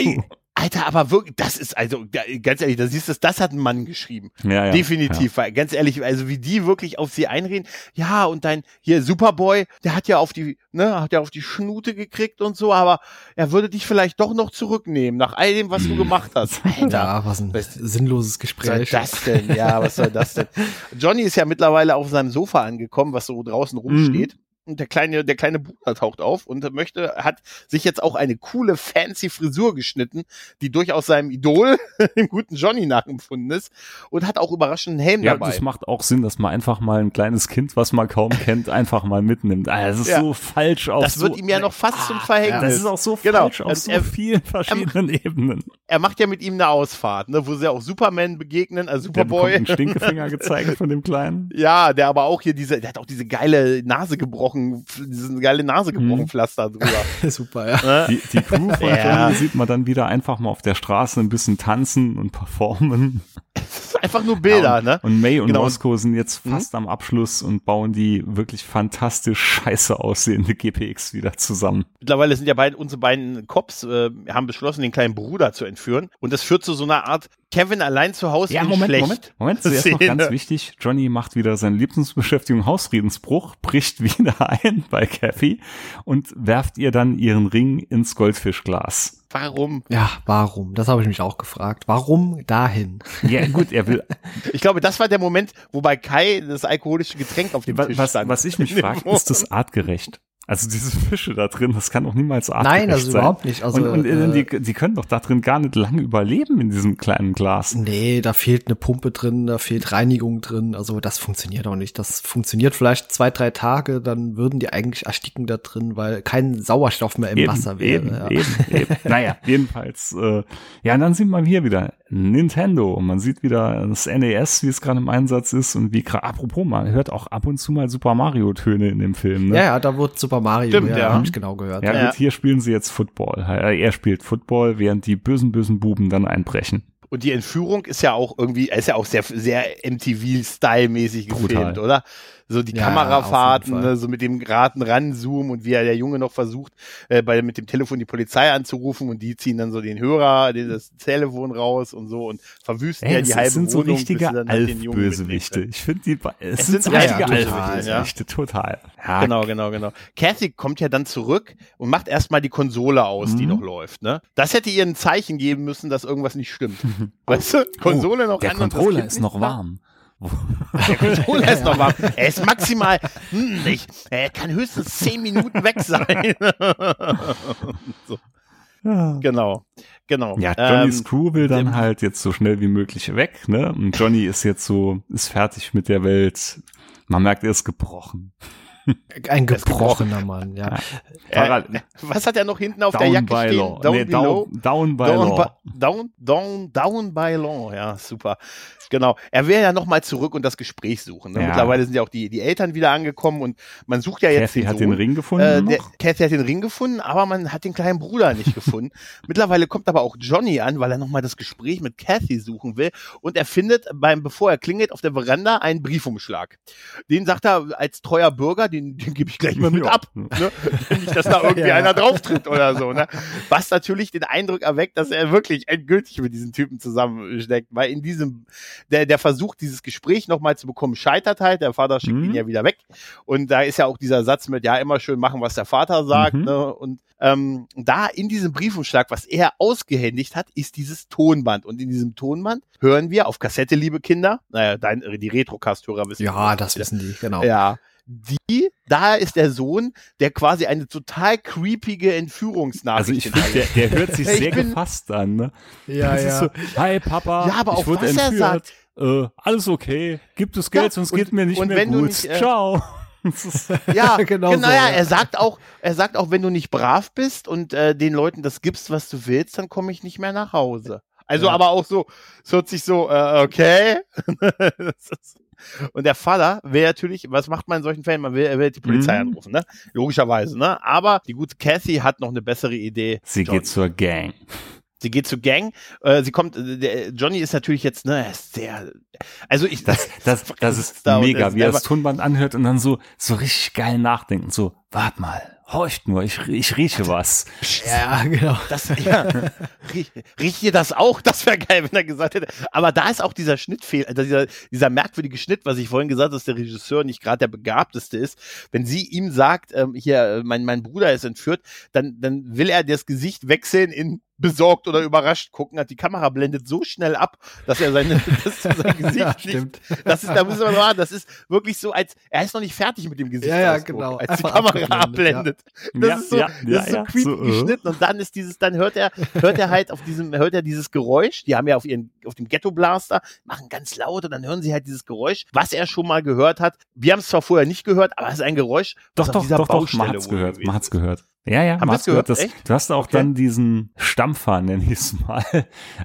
Alter, aber wirklich, das ist also ganz ehrlich, da siehst du, das hat ein Mann geschrieben. Ja, ja, Definitiv, ja. weil ganz ehrlich, also wie die wirklich auf sie einreden. Ja, und dein hier Superboy, der hat ja auf die, ne, hat ja auf die Schnute gekriegt und so, aber er würde dich vielleicht doch noch zurücknehmen nach all dem, was du hm. gemacht hast. Alter, ja, was ein was, sinnloses Gespräch. Was soll das denn? Ja, was soll das denn? Johnny ist ja mittlerweile auf seinem Sofa angekommen, was so draußen rumsteht. Mhm der kleine, der kleine Bruder taucht auf und möchte, hat sich jetzt auch eine coole, fancy Frisur geschnitten, die durchaus seinem Idol, dem guten Johnny nachempfunden ist und hat auch überraschend einen Helm ja, dabei. Ja, das macht auch Sinn, dass man einfach mal ein kleines Kind, was man kaum kennt, einfach mal mitnimmt. Ah, das ist ja. so falsch auf Das wird so, ihm ja noch fast ah, zum Verhängnis. Das ist auch so genau. falsch auf also so er, vielen verschiedenen er, Ebenen. Er macht ja mit ihm eine Ausfahrt, ne, wo sie auch Superman begegnen, also Superboy. Der einen Stinkefinger gezeigt von dem Kleinen. Ja, der aber auch hier diese, der hat auch diese geile Nase gebrochen, diesen eine geile Nase gebrochen mhm. Pflaster drüber. Super, ja. Die, die Crew von ja. sieht man dann wieder einfach mal auf der Straße ein bisschen tanzen und performen. einfach nur Bilder, ja, und, ne? Und May und genau. Roscoe sind jetzt mhm. fast mhm. am Abschluss und bauen die wirklich fantastisch scheiße aussehende GPX wieder zusammen. Mittlerweile sind ja beide, unsere beiden Cops äh, haben beschlossen, den kleinen Bruder zu entführen. Und das führt zu so einer Art Kevin allein zu Hause ja, Moment, schlecht. Moment, Moment, zuerst noch ganz wichtig. Johnny macht wieder seine Lieblingsbeschäftigung Hausfriedensbruch, bricht wieder ein bei Kathy und werft ihr dann ihren Ring ins Goldfischglas. Warum? Ja, warum? Das habe ich mich auch gefragt. Warum dahin? Ja, gut, er will. ich glaube, das war der Moment, wo bei Kai das alkoholische Getränk auf dem was, Tisch stand. Was ich mich frage, ist das artgerecht? Also diese Fische da drin, das kann doch niemals artgerecht Nein, also sein. überhaupt nicht. Also, und, und äh, die, die können doch da drin gar nicht lange überleben in diesem kleinen Glas. Nee, da fehlt eine Pumpe drin, da fehlt Reinigung drin. Also das funktioniert auch nicht. Das funktioniert vielleicht zwei, drei Tage, dann würden die eigentlich ersticken da drin, weil kein Sauerstoff mehr im eben, Wasser wäre. Eben, ja. eben, eben. naja, jedenfalls. Äh, ja, und dann sieht man hier wieder Nintendo und man sieht wieder das NES, wie es gerade im Einsatz ist und wie apropos, man hört auch ab und zu mal Super Mario Töne in dem Film. Ne? Ja, ja, da wird Super Super Mario, Stimmt, ja, ja. habe ich genau gehört. Ja, Ja. gut, hier spielen sie jetzt Football. Er spielt Football, während die bösen, bösen Buben dann einbrechen. Und die Entführung ist ja auch irgendwie, ist ja auch sehr, sehr MTV-Style-mäßig gefilmt, oder? So die Ja, Kamerafahrten, ne, so mit dem geraden Ranzoomen und wie ja der Junge noch versucht, äh, bei, mit dem Telefon die Polizei anzurufen und die ziehen dann so den Hörer, den- das Telefon raus und so und verwüsten ja Ey, die es halbe sind so Wohnung, richtige bis halt den Jungen Alf-Bösewichte. mitnehmen. Ich finde die, es, Es sind, sind so richtige richtige Alf-Bösewichte, Alf-Bösewichte, total. Ja, Genau, genau, genau. Kathy kommt ja dann zurück und macht erstmal die Konsole aus, die Mhm. noch läuft. Ne? Das hätte ihr ein Zeichen geben müssen, dass irgendwas nicht stimmt. weißt du? Konsole noch Oh, der an das Controller ist noch warm. Der Controller ist noch warm. Er ist maximal, hm, ich, er kann höchstens zehn Minuten weg sein. so, Ja. genau, genau. Ja, Johnnys Ähm, Crew will dann halt jetzt so schnell wie möglich weg, ne? Und Johnny ist jetzt so, ist fertig mit der Welt. Man merkt, er ist gebrochen. Ein gebrochener Mann, ja. äh, was hat er noch hinten auf der down Jacke by stehen? law. Down nee, below? down, down by Down, law. by, down, down, down by law, ja, super. Genau. Er will ja nochmal zurück und das Gespräch suchen. Ne? Ja. Mittlerweile sind ja auch die, die Eltern wieder angekommen und man sucht ja jetzt Kathy den hat Sohn. den Ring gefunden Äh, der, noch. Kathy hat den Ring gefunden, aber man hat den kleinen Bruder nicht gefunden. Mittlerweile kommt aber auch Johnny an, weil er nochmal das Gespräch mit Kathy suchen will. Und er findet beim, bevor er klingelt, auf der Veranda einen Briefumschlag. Den sagt er als treuer Bürger, den, den gebe ich gleich mal mit Ja. ab. Ne? Nicht, dass da irgendwie Ja. einer drauf tritt oder so. Ne? Was natürlich den Eindruck erweckt, dass er wirklich endgültig mit diesen Typen zusammensteckt. Weil in diesem, der, der Versuch, dieses Gespräch nochmal zu bekommen, scheitert halt. Der Vater schickt Mhm. ihn ja wieder weg. Und da ist ja auch dieser Satz mit, ja, immer schön machen, was der Vater sagt. Mhm. Ne? Und ähm, da in diesem Briefumschlag, was er ausgehändigt hat, ist dieses Tonband. Und in diesem Tonband hören wir auf Kassette, liebe Kinder, naja, dein, die Retrocast-Hörer wissen. Ja, das wissen die, genau. Ja. Die, da ist der Sohn, der quasi eine total creepige Entführungsnachricht Also ich finde, der, der hört sich Ich sehr bin- gefasst an, ne? Ja, Das ist so, hi Papa, Ja, aber ich auch wurde was er entführt. Äh, alles okay, gibt es Geld, Ja, sonst und- geht mir nicht und mehr wenn du gut. nicht, äh, Ciao. Ja, Genau genau. so, ja, ja. er sagt auch, er sagt auch, wenn du nicht brav bist und äh, den Leuten das gibst, was du willst, dann komme ich nicht mehr nach Hause. Also Ja. aber auch so, es hört sich so, äh, okay. Das ist- und der Vater will natürlich, was macht man in solchen Fällen? Man will, er will die Polizei Mhm. anrufen, ne? Logischerweise, ne? Aber die gute Kathy hat noch eine bessere Idee. Sie John. geht zur Gang. Sie geht zur Gang. Äh, sie kommt. äh, Der Johnny ist natürlich jetzt ne, ist sehr. Also ich. Das, das, das ist da mega, wie er das Tonband anhört und dann so, so richtig geil nachdenken. So, wart mal, horcht nur, ich, ich rieche was. Ja, genau. Das, ja, riech, riecht ihr das auch? Das wäre geil, wenn er gesagt hätte. Aber da ist auch dieser Schnittfehler, also dieser, dieser merkwürdige Schnitt, was ich vorhin gesagt habe, dass der Regisseur nicht gerade der begabteste ist. Wenn sie ihm sagt, ähm, hier, äh, mein, mein Bruder ist entführt, dann, dann will er das Gesicht wechseln in besorgt oder überrascht gucken, hat die Kamera blendet so schnell ab, dass er seine, dass sein Gesicht Ja, nicht, stimmt. das ist, da müssen wir sagen, das ist wirklich so, als, er ist noch nicht fertig mit dem Gesicht. Ja, ja, genau. Als die Einfach Kamera abgeblendet, abblendet. Das Ja, ist so, ja, das ja, ist so ja, creepy so, äh. geschnitten und dann ist dieses, dann hört er, hört er halt auf diesem, hört er dieses Geräusch, die haben ja auf ihren, auf dem Ghetto Blaster, machen ganz laut und dann hören sie halt dieses Geräusch, was er schon mal gehört hat. Wir haben es zwar vorher nicht gehört, aber es ist ein Geräusch, Doch, doch, dieser doch, doch, Baustelle man hat's gehört, man hat's gehört. Ja, ja, Haben hat's gehört. gehört? Das, du hast auch Okay. dann diesen Stampfer, nenn ich es mal.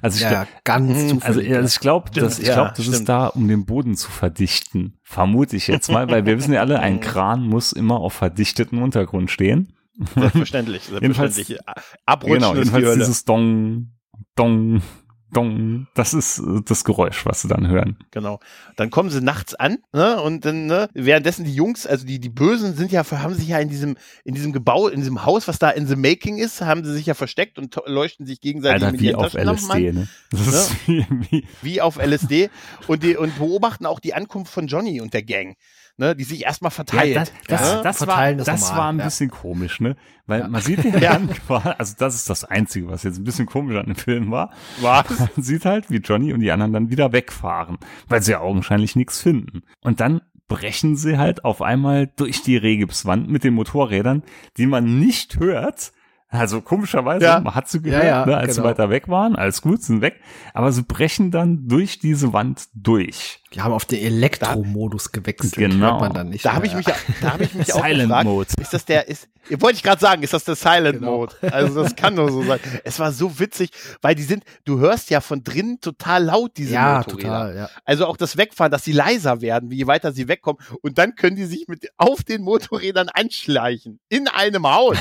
Also ich, Ja, ja, ganz zufällig. Also, also ich glaube, Stimmt, das, ich ja, glaub, das ist da, um den Boden zu verdichten. Vermute ich jetzt mal, weil wir wissen ja alle, ein. Kran muss immer auf verdichteten Untergrund stehen. Selbstverständlich, Jedenfalls- selbstverständlich. Abrutschen genau, jedenfalls dieses Dong, Dong, Dong. Das ist äh, das Geräusch, was sie dann hören. Genau. Dann kommen sie nachts an, ne? Und dann, ne, währenddessen die Jungs, also die, die Bösen sind ja, haben sich ja in diesem, in diesem Gebau, in diesem Haus, was da in the making ist, haben sie sich ja versteckt und leuchten sich gegenseitig Alter, mit wie auf. LSD, ne? Das ist wie, wie, wie auf LSD und, die, und beobachten auch die Ankunft von Johnny und der Gang, ne, die sich erstmal verteilt. Ja, das, das, Ja? das, war, Verteilen ist das normal, war ein ja. bisschen komisch, ne? Weil man sieht ja, Ja. dann quasi, also das ist das Einzige, was jetzt ein bisschen komisch an dem Film war. Was? Man sieht halt, wie Johnny und die anderen dann wieder wegfahren, weil sie ja augenscheinlich nichts finden. Und dann brechen sie halt auf einmal durch die Regipswand mit den Motorrädern, die man nicht hört. Also komischerweise, Ja. man hat sie gehört, Ja, ja, ne, als sie genau. weiter weg waren, alles gut, sind weg. Aber sie brechen dann durch diese Wand durch. Die haben auf den Elektromodus gewechselt. Genau. Hört man dann nicht Da habe ich mehr. mich, da habe ich mich auch Silent gefragt, Mode. ist das der, ist, wollte ich gerade sagen, ist das der Silent Genau. Mode? Also das kann nur so sein. Es war so witzig, weil die sind, du hörst ja von drinnen total laut diese Ja, Motorräder. total, ja. Also auch das Wegfahren, dass sie leiser werden, je weiter sie wegkommen. Und dann können die sich mit auf den Motorrädern anschleichen. In einem Haus.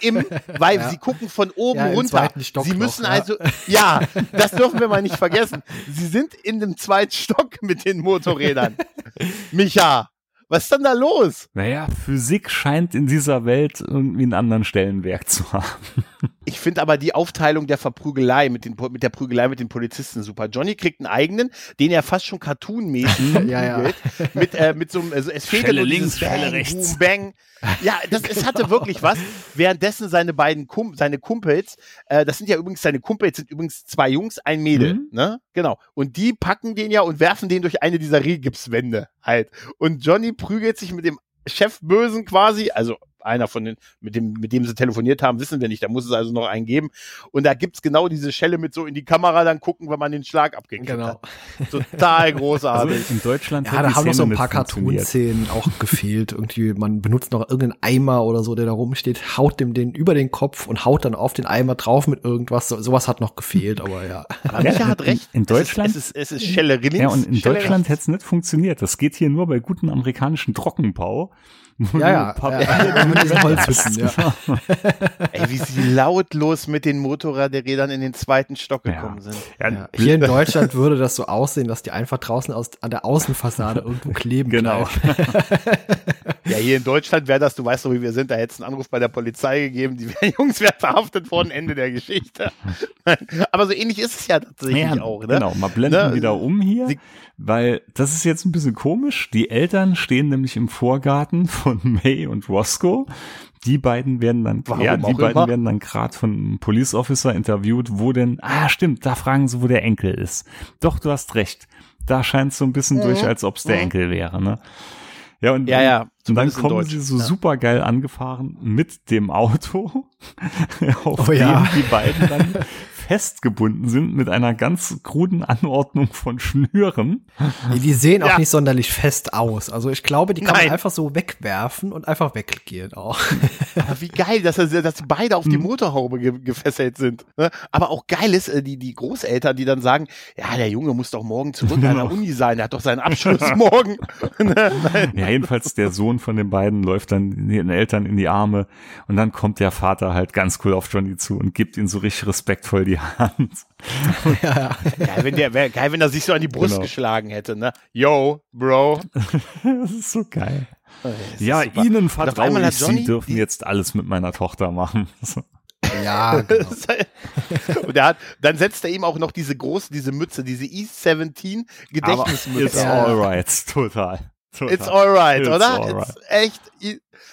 Im, weil Ja. sie gucken von oben Ja, runter. sie noch, müssen ja. also, ja, das dürfen wir mal nicht vergessen. Sie sind in dem zweiten Stock mit den Motorrädern. Micha, was ist denn da los? Naja, Physik scheint in dieser Welt irgendwie einen anderen Stellenwert zu haben. Ich finde aber die Aufteilung der Verprügelei mit, den, mit der Prügelei mit den Polizisten super. Johnny kriegt einen eigenen, den er fast schon cartoonmäßig Ja, ja. Mit, äh, mit so einem, also es fehlt Schelle nur links, Schelle Bang, rechts. Boom, Bang. Ja, das, es hatte wirklich was. Währenddessen seine beiden Kum seine Kumpels, äh, das sind ja übrigens, seine Kumpels sind übrigens zwei Jungs, ein Mädel, Mhm. ne? Genau. Und die packen den ja und werfen den durch eine dieser Rigipswände halt. Und Johnny prügelt sich mit dem Chefbösen quasi, also einer von den, mit dem, mit dem sie telefoniert haben, wissen wir nicht. Da muss es also noch einen geben. Und da gibt's genau diese Schelle mit so in die Kamera dann gucken, wenn man den Schlag abgekriegt Genau. hat. Total Also großartig. in Deutschland Ja, da haben noch so ein paar. Cartoon-Szenen auch gefehlt. Irgendwie, man benutzt noch irgendeinen Eimer oder so, der da rumsteht, haut dem den über den Kopf und haut dann auf den Eimer drauf mit irgendwas. So, sowas hat noch gefehlt, aber ja. Aber Micha hat recht. In Deutschland- Es ist, es ist, es ist Schelle. Ja, und in Schelle Deutschland hätte es nicht funktioniert. Das geht hier nur bei guten amerikanischen Trockenbau. Ja, du ja. Papier ja, mit diesen Holzhütten, ja. Ey, wie sie lautlos mit den Motorradrädern in den zweiten Stock Ja. gekommen sind. Ja, Ja, hier in Deutschland würde das so aussehen, dass die einfach draußen aus, an der Außenfassade irgendwo kleben. Genau. Ja, hier in Deutschland wäre das, du weißt doch, wie wir sind, da hätte es einen Anruf bei der Polizei gegeben, die wären Jungs wären verhaftet worden, Ende der Geschichte. Aber so ähnlich ist es ja tatsächlich Ja, auch, ne? Genau, mal blenden Ne? wieder um hier, Sie- weil das ist jetzt ein bisschen komisch. Die Eltern stehen nämlich im Vorgarten von May und Roscoe. Die beiden werden dann, Warum ja, die beiden immer. werden dann gerade von einem Police Officer interviewt, wo denn, ah, stimmt, da fragen sie, wo der Enkel ist. Doch, du hast recht. Da scheint es so ein bisschen Mhm. durch, als ob es der Mhm. Enkel wäre, ne? Ja, und, Ja, ja, und dann kommen sie so Ja. super geil angefahren mit dem Auto, auf Oh ja. dem die beiden dann festgebunden sind mit einer ganz kruden Anordnung von Schnüren. Nee, die sehen auch Ja. nicht sonderlich fest aus. Also ich glaube, die kann Nein. man einfach so wegwerfen und einfach weggehen auch. Aber wie geil, dass, dass beide auf die Motorhaube ge gefesselt sind. Ne? Aber auch geil ist, äh, die, die Großeltern, die dann sagen, ja, der Junge muss doch morgen zurück an der Uni sein, der hat doch seinen Abschluss morgen. Ne? Ja, jedenfalls der Sohn von den beiden läuft dann den Eltern in die Arme und dann kommt der Vater halt ganz cool auf Johnny zu und gibt ihm so richtig respektvoll die Hand. ja. Geil, wenn der, wär geil, wenn er sich so an die Brust Genau. geschlagen hätte, ne? Yo, Bro. Das ist so geil. Das Ja, ihnen vertraue ich, sie dürfen jetzt alles mit meiner Tochter machen. Ja, genau. Und er hat, dann setzt er ihm auch noch diese große, diese Mütze, diese East 17 Aber Gedächtnismütze. it's alright, total. Total. It's alright, It's oder? alright. It's echt,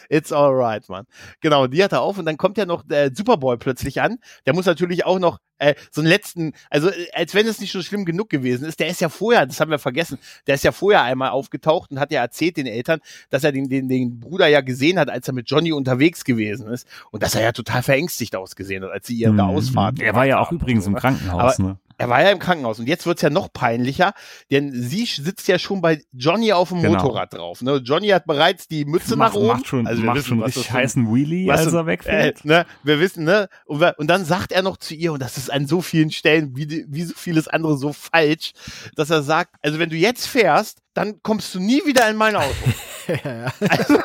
it's alright, Mann. Genau, die hat er auf und dann kommt ja noch der Superboy plötzlich an. Der muss natürlich auch noch äh, so einen letzten, also äh, als wenn es nicht schon schlimm genug gewesen ist. Der ist ja vorher, das haben wir vergessen, der ist ja vorher einmal aufgetaucht und hat ja erzählt den Eltern, dass er den, den, den Bruder ja gesehen hat, als er mit Johnny unterwegs gewesen ist und dass er ja total verängstigt ausgesehen hat, als sie ihre Mhm. Ausfahrt Er war ja auch übrigens im? Krankenhaus, ne? Er war ja im Krankenhaus und jetzt wird's ja noch peinlicher, denn sie sitzt ja schon bei Johnny auf dem Genau. Motorrad drauf. Ne? Johnny hat bereits die Mütze nach Macht, oben. macht schon, also wir macht wissen, schon was richtig das für ein- heißen Wheelie, was als er wegfällt. Äh, ne? Wir wissen, ne? Und, wir, und dann sagt er noch zu ihr, und das ist an so vielen Stellen, wie, wie so vieles andere, so falsch, dass er sagt, also wenn du jetzt fährst, dann kommst du nie wieder in mein Auto. ja, ja. Also,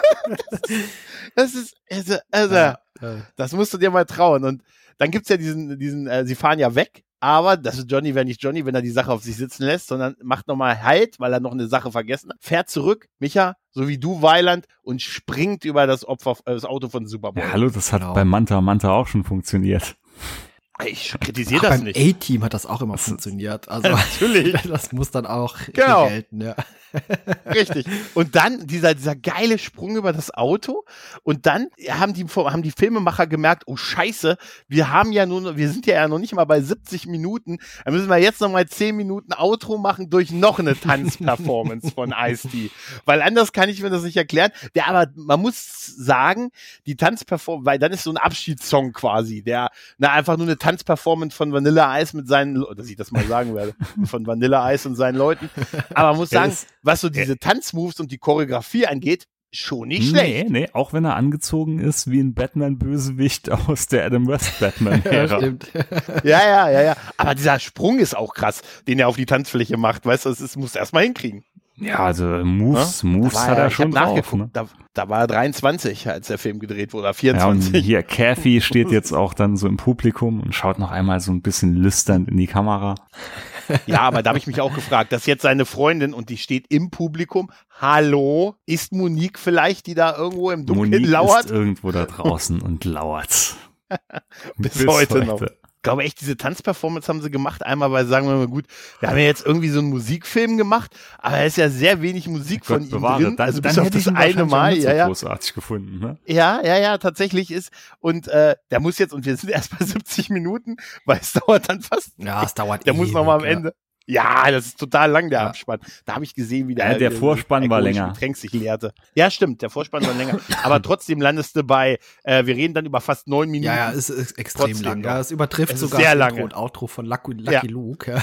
das ist, also, also Ja. das musst du dir mal trauen. Und dann gibt's ja diesen, diesen, äh, sie fahren ja weg, aber das ist Johnny wäre nicht Johnny, wenn er die Sache auf sich sitzen lässt, sondern macht nochmal Halt, weil er noch eine Sache vergessen hat, fährt zurück, Micha, so wie du, Weiland, und springt über das Opfer, äh, das Auto von Superboy. Ja, hallo, das hat Genau. bei Manta Manta auch schon funktioniert. Ich kritisiere das beim nicht. A-Team hat das auch immer funktioniert. Also Natürlich. das muss dann auch Genau. gelten, ja. Richtig. Und dann dieser, dieser geile Sprung über das Auto. Und dann haben die, haben die Filmemacher gemerkt, oh Scheiße, wir haben ja nur, wir sind ja noch nicht mal bei 70 Minuten. Da müssen wir jetzt noch mal 10 Minuten Outro machen durch noch eine Tanzperformance von Ice-T. Weil anders kann ich mir das nicht erklären. Der aber, man muss sagen, die Tanzperformance, weil dann ist so ein Abschiedssong quasi, der, na, einfach nur eine Ach Tanzperformance von Vanilla Ice mit seinen, dass ich das mal sagen werde, von Vanilla Ice und seinen Leuten. Aber man muss sagen, was so diese Tanzmoves und die Choreografie angeht, schon nicht schlecht. Nee, nee, auch wenn er angezogen ist wie ein Batman-Bösewicht aus der Adam West Batman-Ära. ja, ja, ja, ja, ja. Aber dieser Sprung ist auch krass, den er auf die Tanzfläche macht. Weißt du, das ist, muss erst mal hinkriegen. Ja, also Moves, ja? Moves hat er, er schon drauf. Ne? Da, da, war er 23, als der Film gedreht wurde, 24. Ja, und hier, Kathy steht jetzt auch dann so im Publikum und schaut noch einmal so ein bisschen lüsternd in die Kamera. Ja, aber da habe ich mich auch gefragt, dass jetzt seine Freundin und die steht im Publikum. Hallo, ist Monique vielleicht, die da irgendwo im Dunkeln Monique lauert? Ist irgendwo da draußen und lauert. Bis, Bis heute, heute noch glaube echt, diese Tanzperformance haben sie gemacht. Einmal, weil sagen wir mal gut, wir haben ja jetzt irgendwie so einen Musikfilm gemacht, aber es ist ja sehr wenig Musik von ihm bewahre. drin. Dann, also bis dann auf das eine Mal, ja, ja. großartig gefunden, ne? Ja, ja, ja, tatsächlich ist. Und äh, der muss jetzt, und wir sind erst bei 70 Minuten, weil es dauert dann fast. Ja, es dauert. Der muss noch mal am ja. Ende. Ja, das ist total lang, der ja. Abspann. Da habe ich gesehen, wie der, ja, der Vorspann war länger. Getränk sich leerte. Ja, stimmt, der Vorspann war länger. Aber trotzdem landest du bei, äh, wir reden dann über fast neun Minuten. Ja, ja, es ist extrem trotzdem lang. Ja, es übertrifft es sogar sehr das Intro und Outro von Lucky, Lucky. Luke. Ja.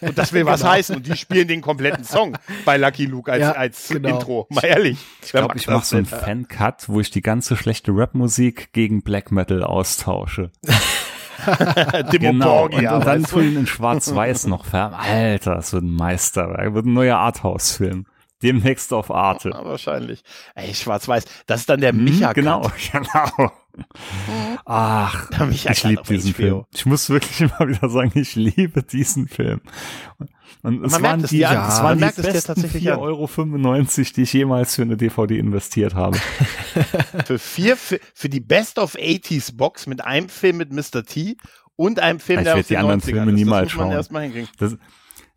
Und das will was genau. heißen. Und die spielen den kompletten Song bei Lucky Luke als, ja, als genau. Intro. Mal ehrlich. Ich glaube, ich mache so einen Fan-Cut, wo ich die ganze schlechte Rap-Musik gegen Black Metal austausche. genau. Und, und dann tun ihn in Schwarz-Weiß noch färben. Alter, das wird ein Meisterwerk. Wird ein neuer Arthouse-Film. Demnächst auf Arte. Ja, wahrscheinlich. Ey, Schwarz-Weiß. Das ist dann der Micha. -Cut. Genau, genau. Ach, ich liebe diesen Film. Ich muss wirklich immer wieder sagen, ich liebe diesen Film. Und es waren die, ja, es waren die besten 4,95 Euro, die ich jemals für eine DVD investiert habe. für vier, für, für die Best of 80s Box mit einem Film mit Mr. T und einem Film, ich der aus den die anderen Filme niemals schauen. Das,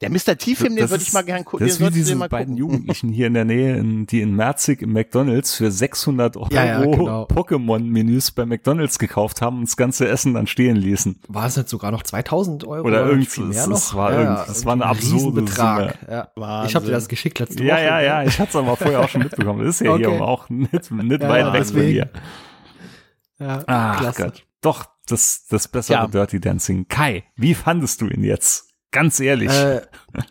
der Mr. T-Film, den würde ich mal gerne gucken. Das ist wie diese beiden Jugendlichen hier in der Nähe, in, die in Merzig im McDonalds für 600 Euro ja, ja, genau. Pokémon-Menüs bei McDonalds gekauft haben und das ganze Essen dann stehen ließen. War es nicht sogar noch 2000 Euro? Oder, oder irgendwie mehr noch? Das war, ja, das war eine absurde Betrag. Ja. Ich habe dir das geschickt letzte ja, Woche. Ja, ja, ja, ich hatte es aber vorher auch schon mitbekommen. Das ist ja okay. hier auch nicht, nicht weit weg von hier. Ja, Ach klasse. Gott. Doch, das, das bessere Dirty Dancing. Kai, wie fandest du ihn jetzt? Ganz ehrlich. Äh,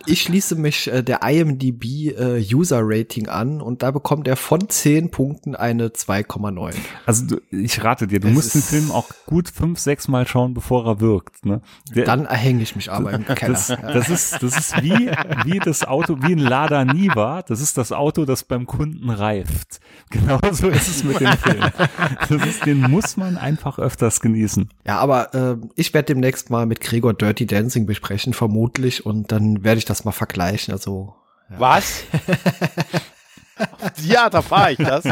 ich schließe mich äh, der IMDb äh, User Rating an und da bekommt er von 10 Punkten eine 2,9. Also du, ich rate dir, du es musst den Film auch gut fünf, sechs Mal schauen, bevor er wirkt. Ne? Der, dann erhänge ich mich aber im Keller. Das, das, ist, das ist wie, wie das Auto, wie ein Lada Niva. Das ist das Auto, das beim Kunden reift. Genauso ist es mit dem Film. Das ist, den muss man einfach öfters genießen. Ja, aber äh, ich werde demnächst mal mit Gregor Dirty Dancing besprechen, vermutlich, und dann werde ich das mal vergleichen. Also ja. Was? ja, da fahre ich das.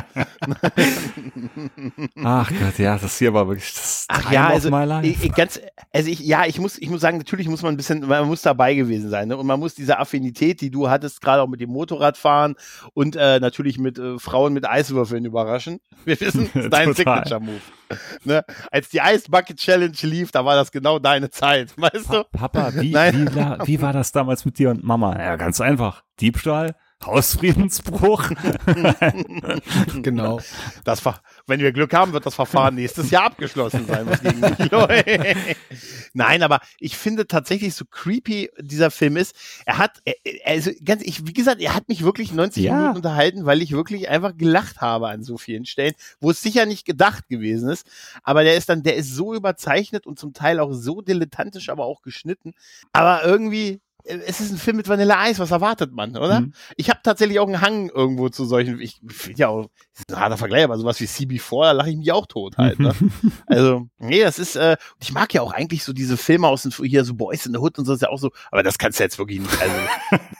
Ach Gott, ja, das hier war wirklich das Ach Time ja, also ich, ganz, also ich, ja, ich muss, ich muss sagen, natürlich muss man ein bisschen, man muss dabei gewesen sein, ne? Und man muss diese Affinität, die du hattest, gerade auch mit dem Motorradfahren und äh, natürlich mit äh, Frauen mit Eiswürfeln überraschen. Wir wissen, das ist dein Signature-Move. Ne? Als die Ice Bucket Challenge lief, da war das genau deine Zeit, weißt du? Papa, wie, wie, wie war das damals mit dir und Mama? Ja, ganz einfach. Diebstahl, Hausfriedensbruch. genau. Das wenn wir Glück haben, wird das Verfahren nächstes Jahr abgeschlossen sein. Was gegen Nein, aber ich finde tatsächlich so creepy dieser Film ist. Er hat, also ganz, ich, wie gesagt, er hat mich wirklich 90 ja. Minuten unterhalten, weil ich wirklich einfach gelacht habe an so vielen Stellen, wo es sicher nicht gedacht gewesen ist. Aber der ist dann, der ist so überzeichnet und zum Teil auch so dilettantisch, aber auch geschnitten. Aber irgendwie, es ist ein Film mit Vanilla Eis, was erwartet man, oder? Mhm. Ich habe tatsächlich auch einen Hang irgendwo zu solchen, ich finde ja auch, das ist ein harter Vergleich, aber sowas wie CB4, da lache ich mich auch tot halt, ne? also, nee, das ist, äh, ich mag ja auch eigentlich so diese Filme aus dem, hier so Boys in the Hood und so ist ja auch so, aber das kannst du jetzt wirklich nicht, also,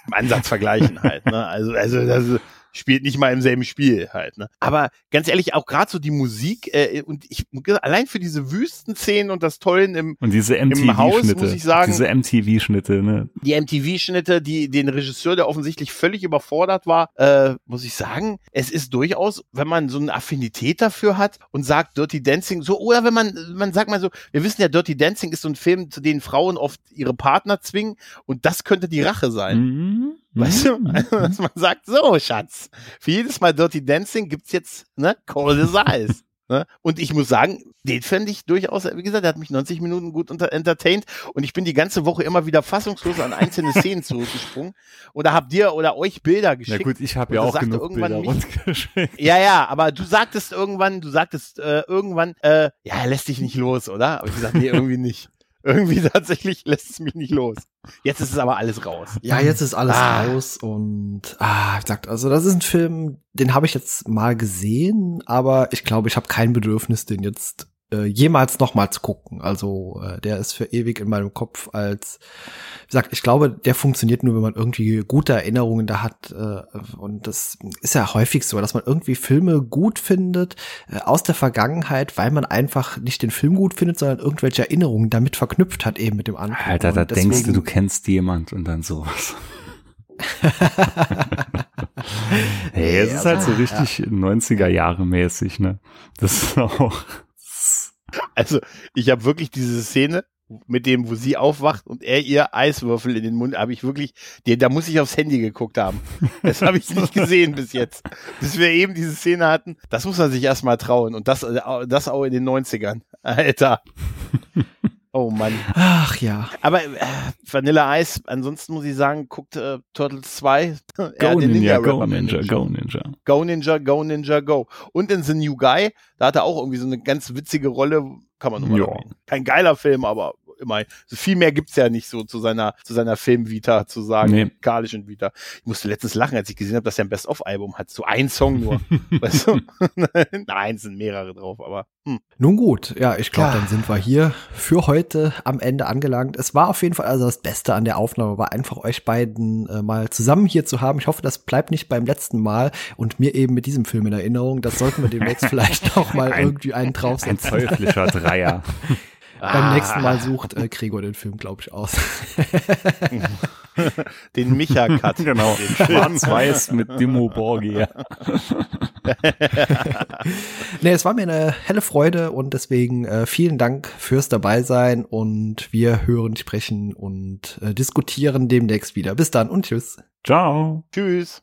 im Ansatz vergleichen halt, ne? Also, also, das ist, spielt nicht mal im selben Spiel halt. Ne? Aber ganz ehrlich, auch gerade so die Musik äh, und ich allein für diese Wüstenszenen und das Tollen im, und diese MTV Haus, muss ich sagen. Diese MTV-Schnitte, ne? Die MTV-Schnitte, die den Regisseur, der offensichtlich völlig überfordert war, äh, muss ich sagen, es ist durchaus, wenn man so eine Affinität dafür hat und sagt Dirty Dancing so, oder wenn man, man sagt mal so, wir wissen ja, Dirty Dancing ist so ein Film, zu dem Frauen oft ihre Partner zwingen und das könnte die Rache sein. Mhm. Weißt du, mhm. dass man sagt, so, Schatz, für jedes Mal Dirty Dancing gibt's jetzt, ne, Call the Eyes. Ne? Und ich muss sagen, den fände ich durchaus, wie gesagt, der hat mich 90 Minuten gut unter entertained und ich bin die ganze Woche immer wieder fassungslos an einzelne Szenen zurückgesprungen. Oder habt ihr oder euch Bilder geschickt? Ja gut, ich habe ja auch genug Bilder mich, Ja, ja, aber du sagtest irgendwann, du sagtest äh, irgendwann, äh, ja, er lässt dich nicht los, oder? Aber ich gesagt, nee, irgendwie nicht. Irgendwie tatsächlich lässt es mich nicht los. Jetzt ist es aber alles raus. Ja, jetzt ist alles ah. raus und ah, wie gesagt, also das ist ein Film, den habe ich jetzt mal gesehen, aber ich glaube, ich habe kein Bedürfnis, den jetzt äh, jemals nochmal zu gucken. Also äh, der ist für ewig in meinem Kopf als, wie gesagt, ich glaube, der funktioniert nur, wenn man irgendwie gute Erinnerungen da hat. Äh, und das ist ja häufig so, dass man irgendwie Filme gut findet äh, aus der Vergangenheit, weil man einfach nicht den Film gut findet, sondern irgendwelche Erinnerungen damit verknüpft hat eben mit dem anderen. Alter, da deswegen, denkst du, du kennst jemand und dann sowas. hey, es ist halt so richtig ja. 90er Jahre mäßig, ne? Das ist auch also, ich habe wirklich diese Szene mit dem, wo sie aufwacht und er ihr Eiswürfel in den Mund, habe ich wirklich, die, da muss ich aufs Handy geguckt haben. Das habe ich nicht gesehen bis jetzt. Bis wir eben diese Szene hatten, das muss man sich erstmal trauen. Und das, das auch in den 90ern. Alter. Oh Mann. Ach ja. Aber äh, Vanilla Ice, ansonsten muss ich sagen, guckt äh, Turtles 2. Go Ninja, Ninja Go Ninja, Go Ninja. Go Ninja, Go Ninja, Go. Und in The New Guy, da hat er auch irgendwie so eine ganz witzige Rolle, kann man nochmal ja. Kein geiler Film, aber immerhin. So viel mehr gibt's ja nicht so zu seiner, zu seiner Filmvita zu sagen, nee. musikalischen Vita. Ich musste letztens lachen, als ich gesehen habe, dass er ein Best-of-Album hat. So ein Song nur. weißt du? Nein, es sind mehrere drauf, aber. Hm. Nun gut, ja, ich glaube, ja. dann sind wir hier für heute am Ende angelangt. Es war auf jeden Fall also das Beste an der Aufnahme, war einfach euch beiden äh, mal zusammen hier zu haben. Ich hoffe, das bleibt nicht beim letzten Mal und mir eben mit diesem Film in Erinnerung. Das sollten wir demnächst vielleicht noch mal ein, irgendwie einen draufsetzen. Ein teuflischer Dreier. Beim ah. nächsten Mal sucht äh, Gregor den Film, glaube ich, aus. den Micha-Cut. Genau. Den Schwarz-Weiß mit Dimo Borgia. nee, es war mir eine helle Freude und deswegen äh, vielen Dank fürs Dabeisein und wir hören, sprechen und äh, diskutieren demnächst wieder. Bis dann und tschüss. Ciao. Tschüss.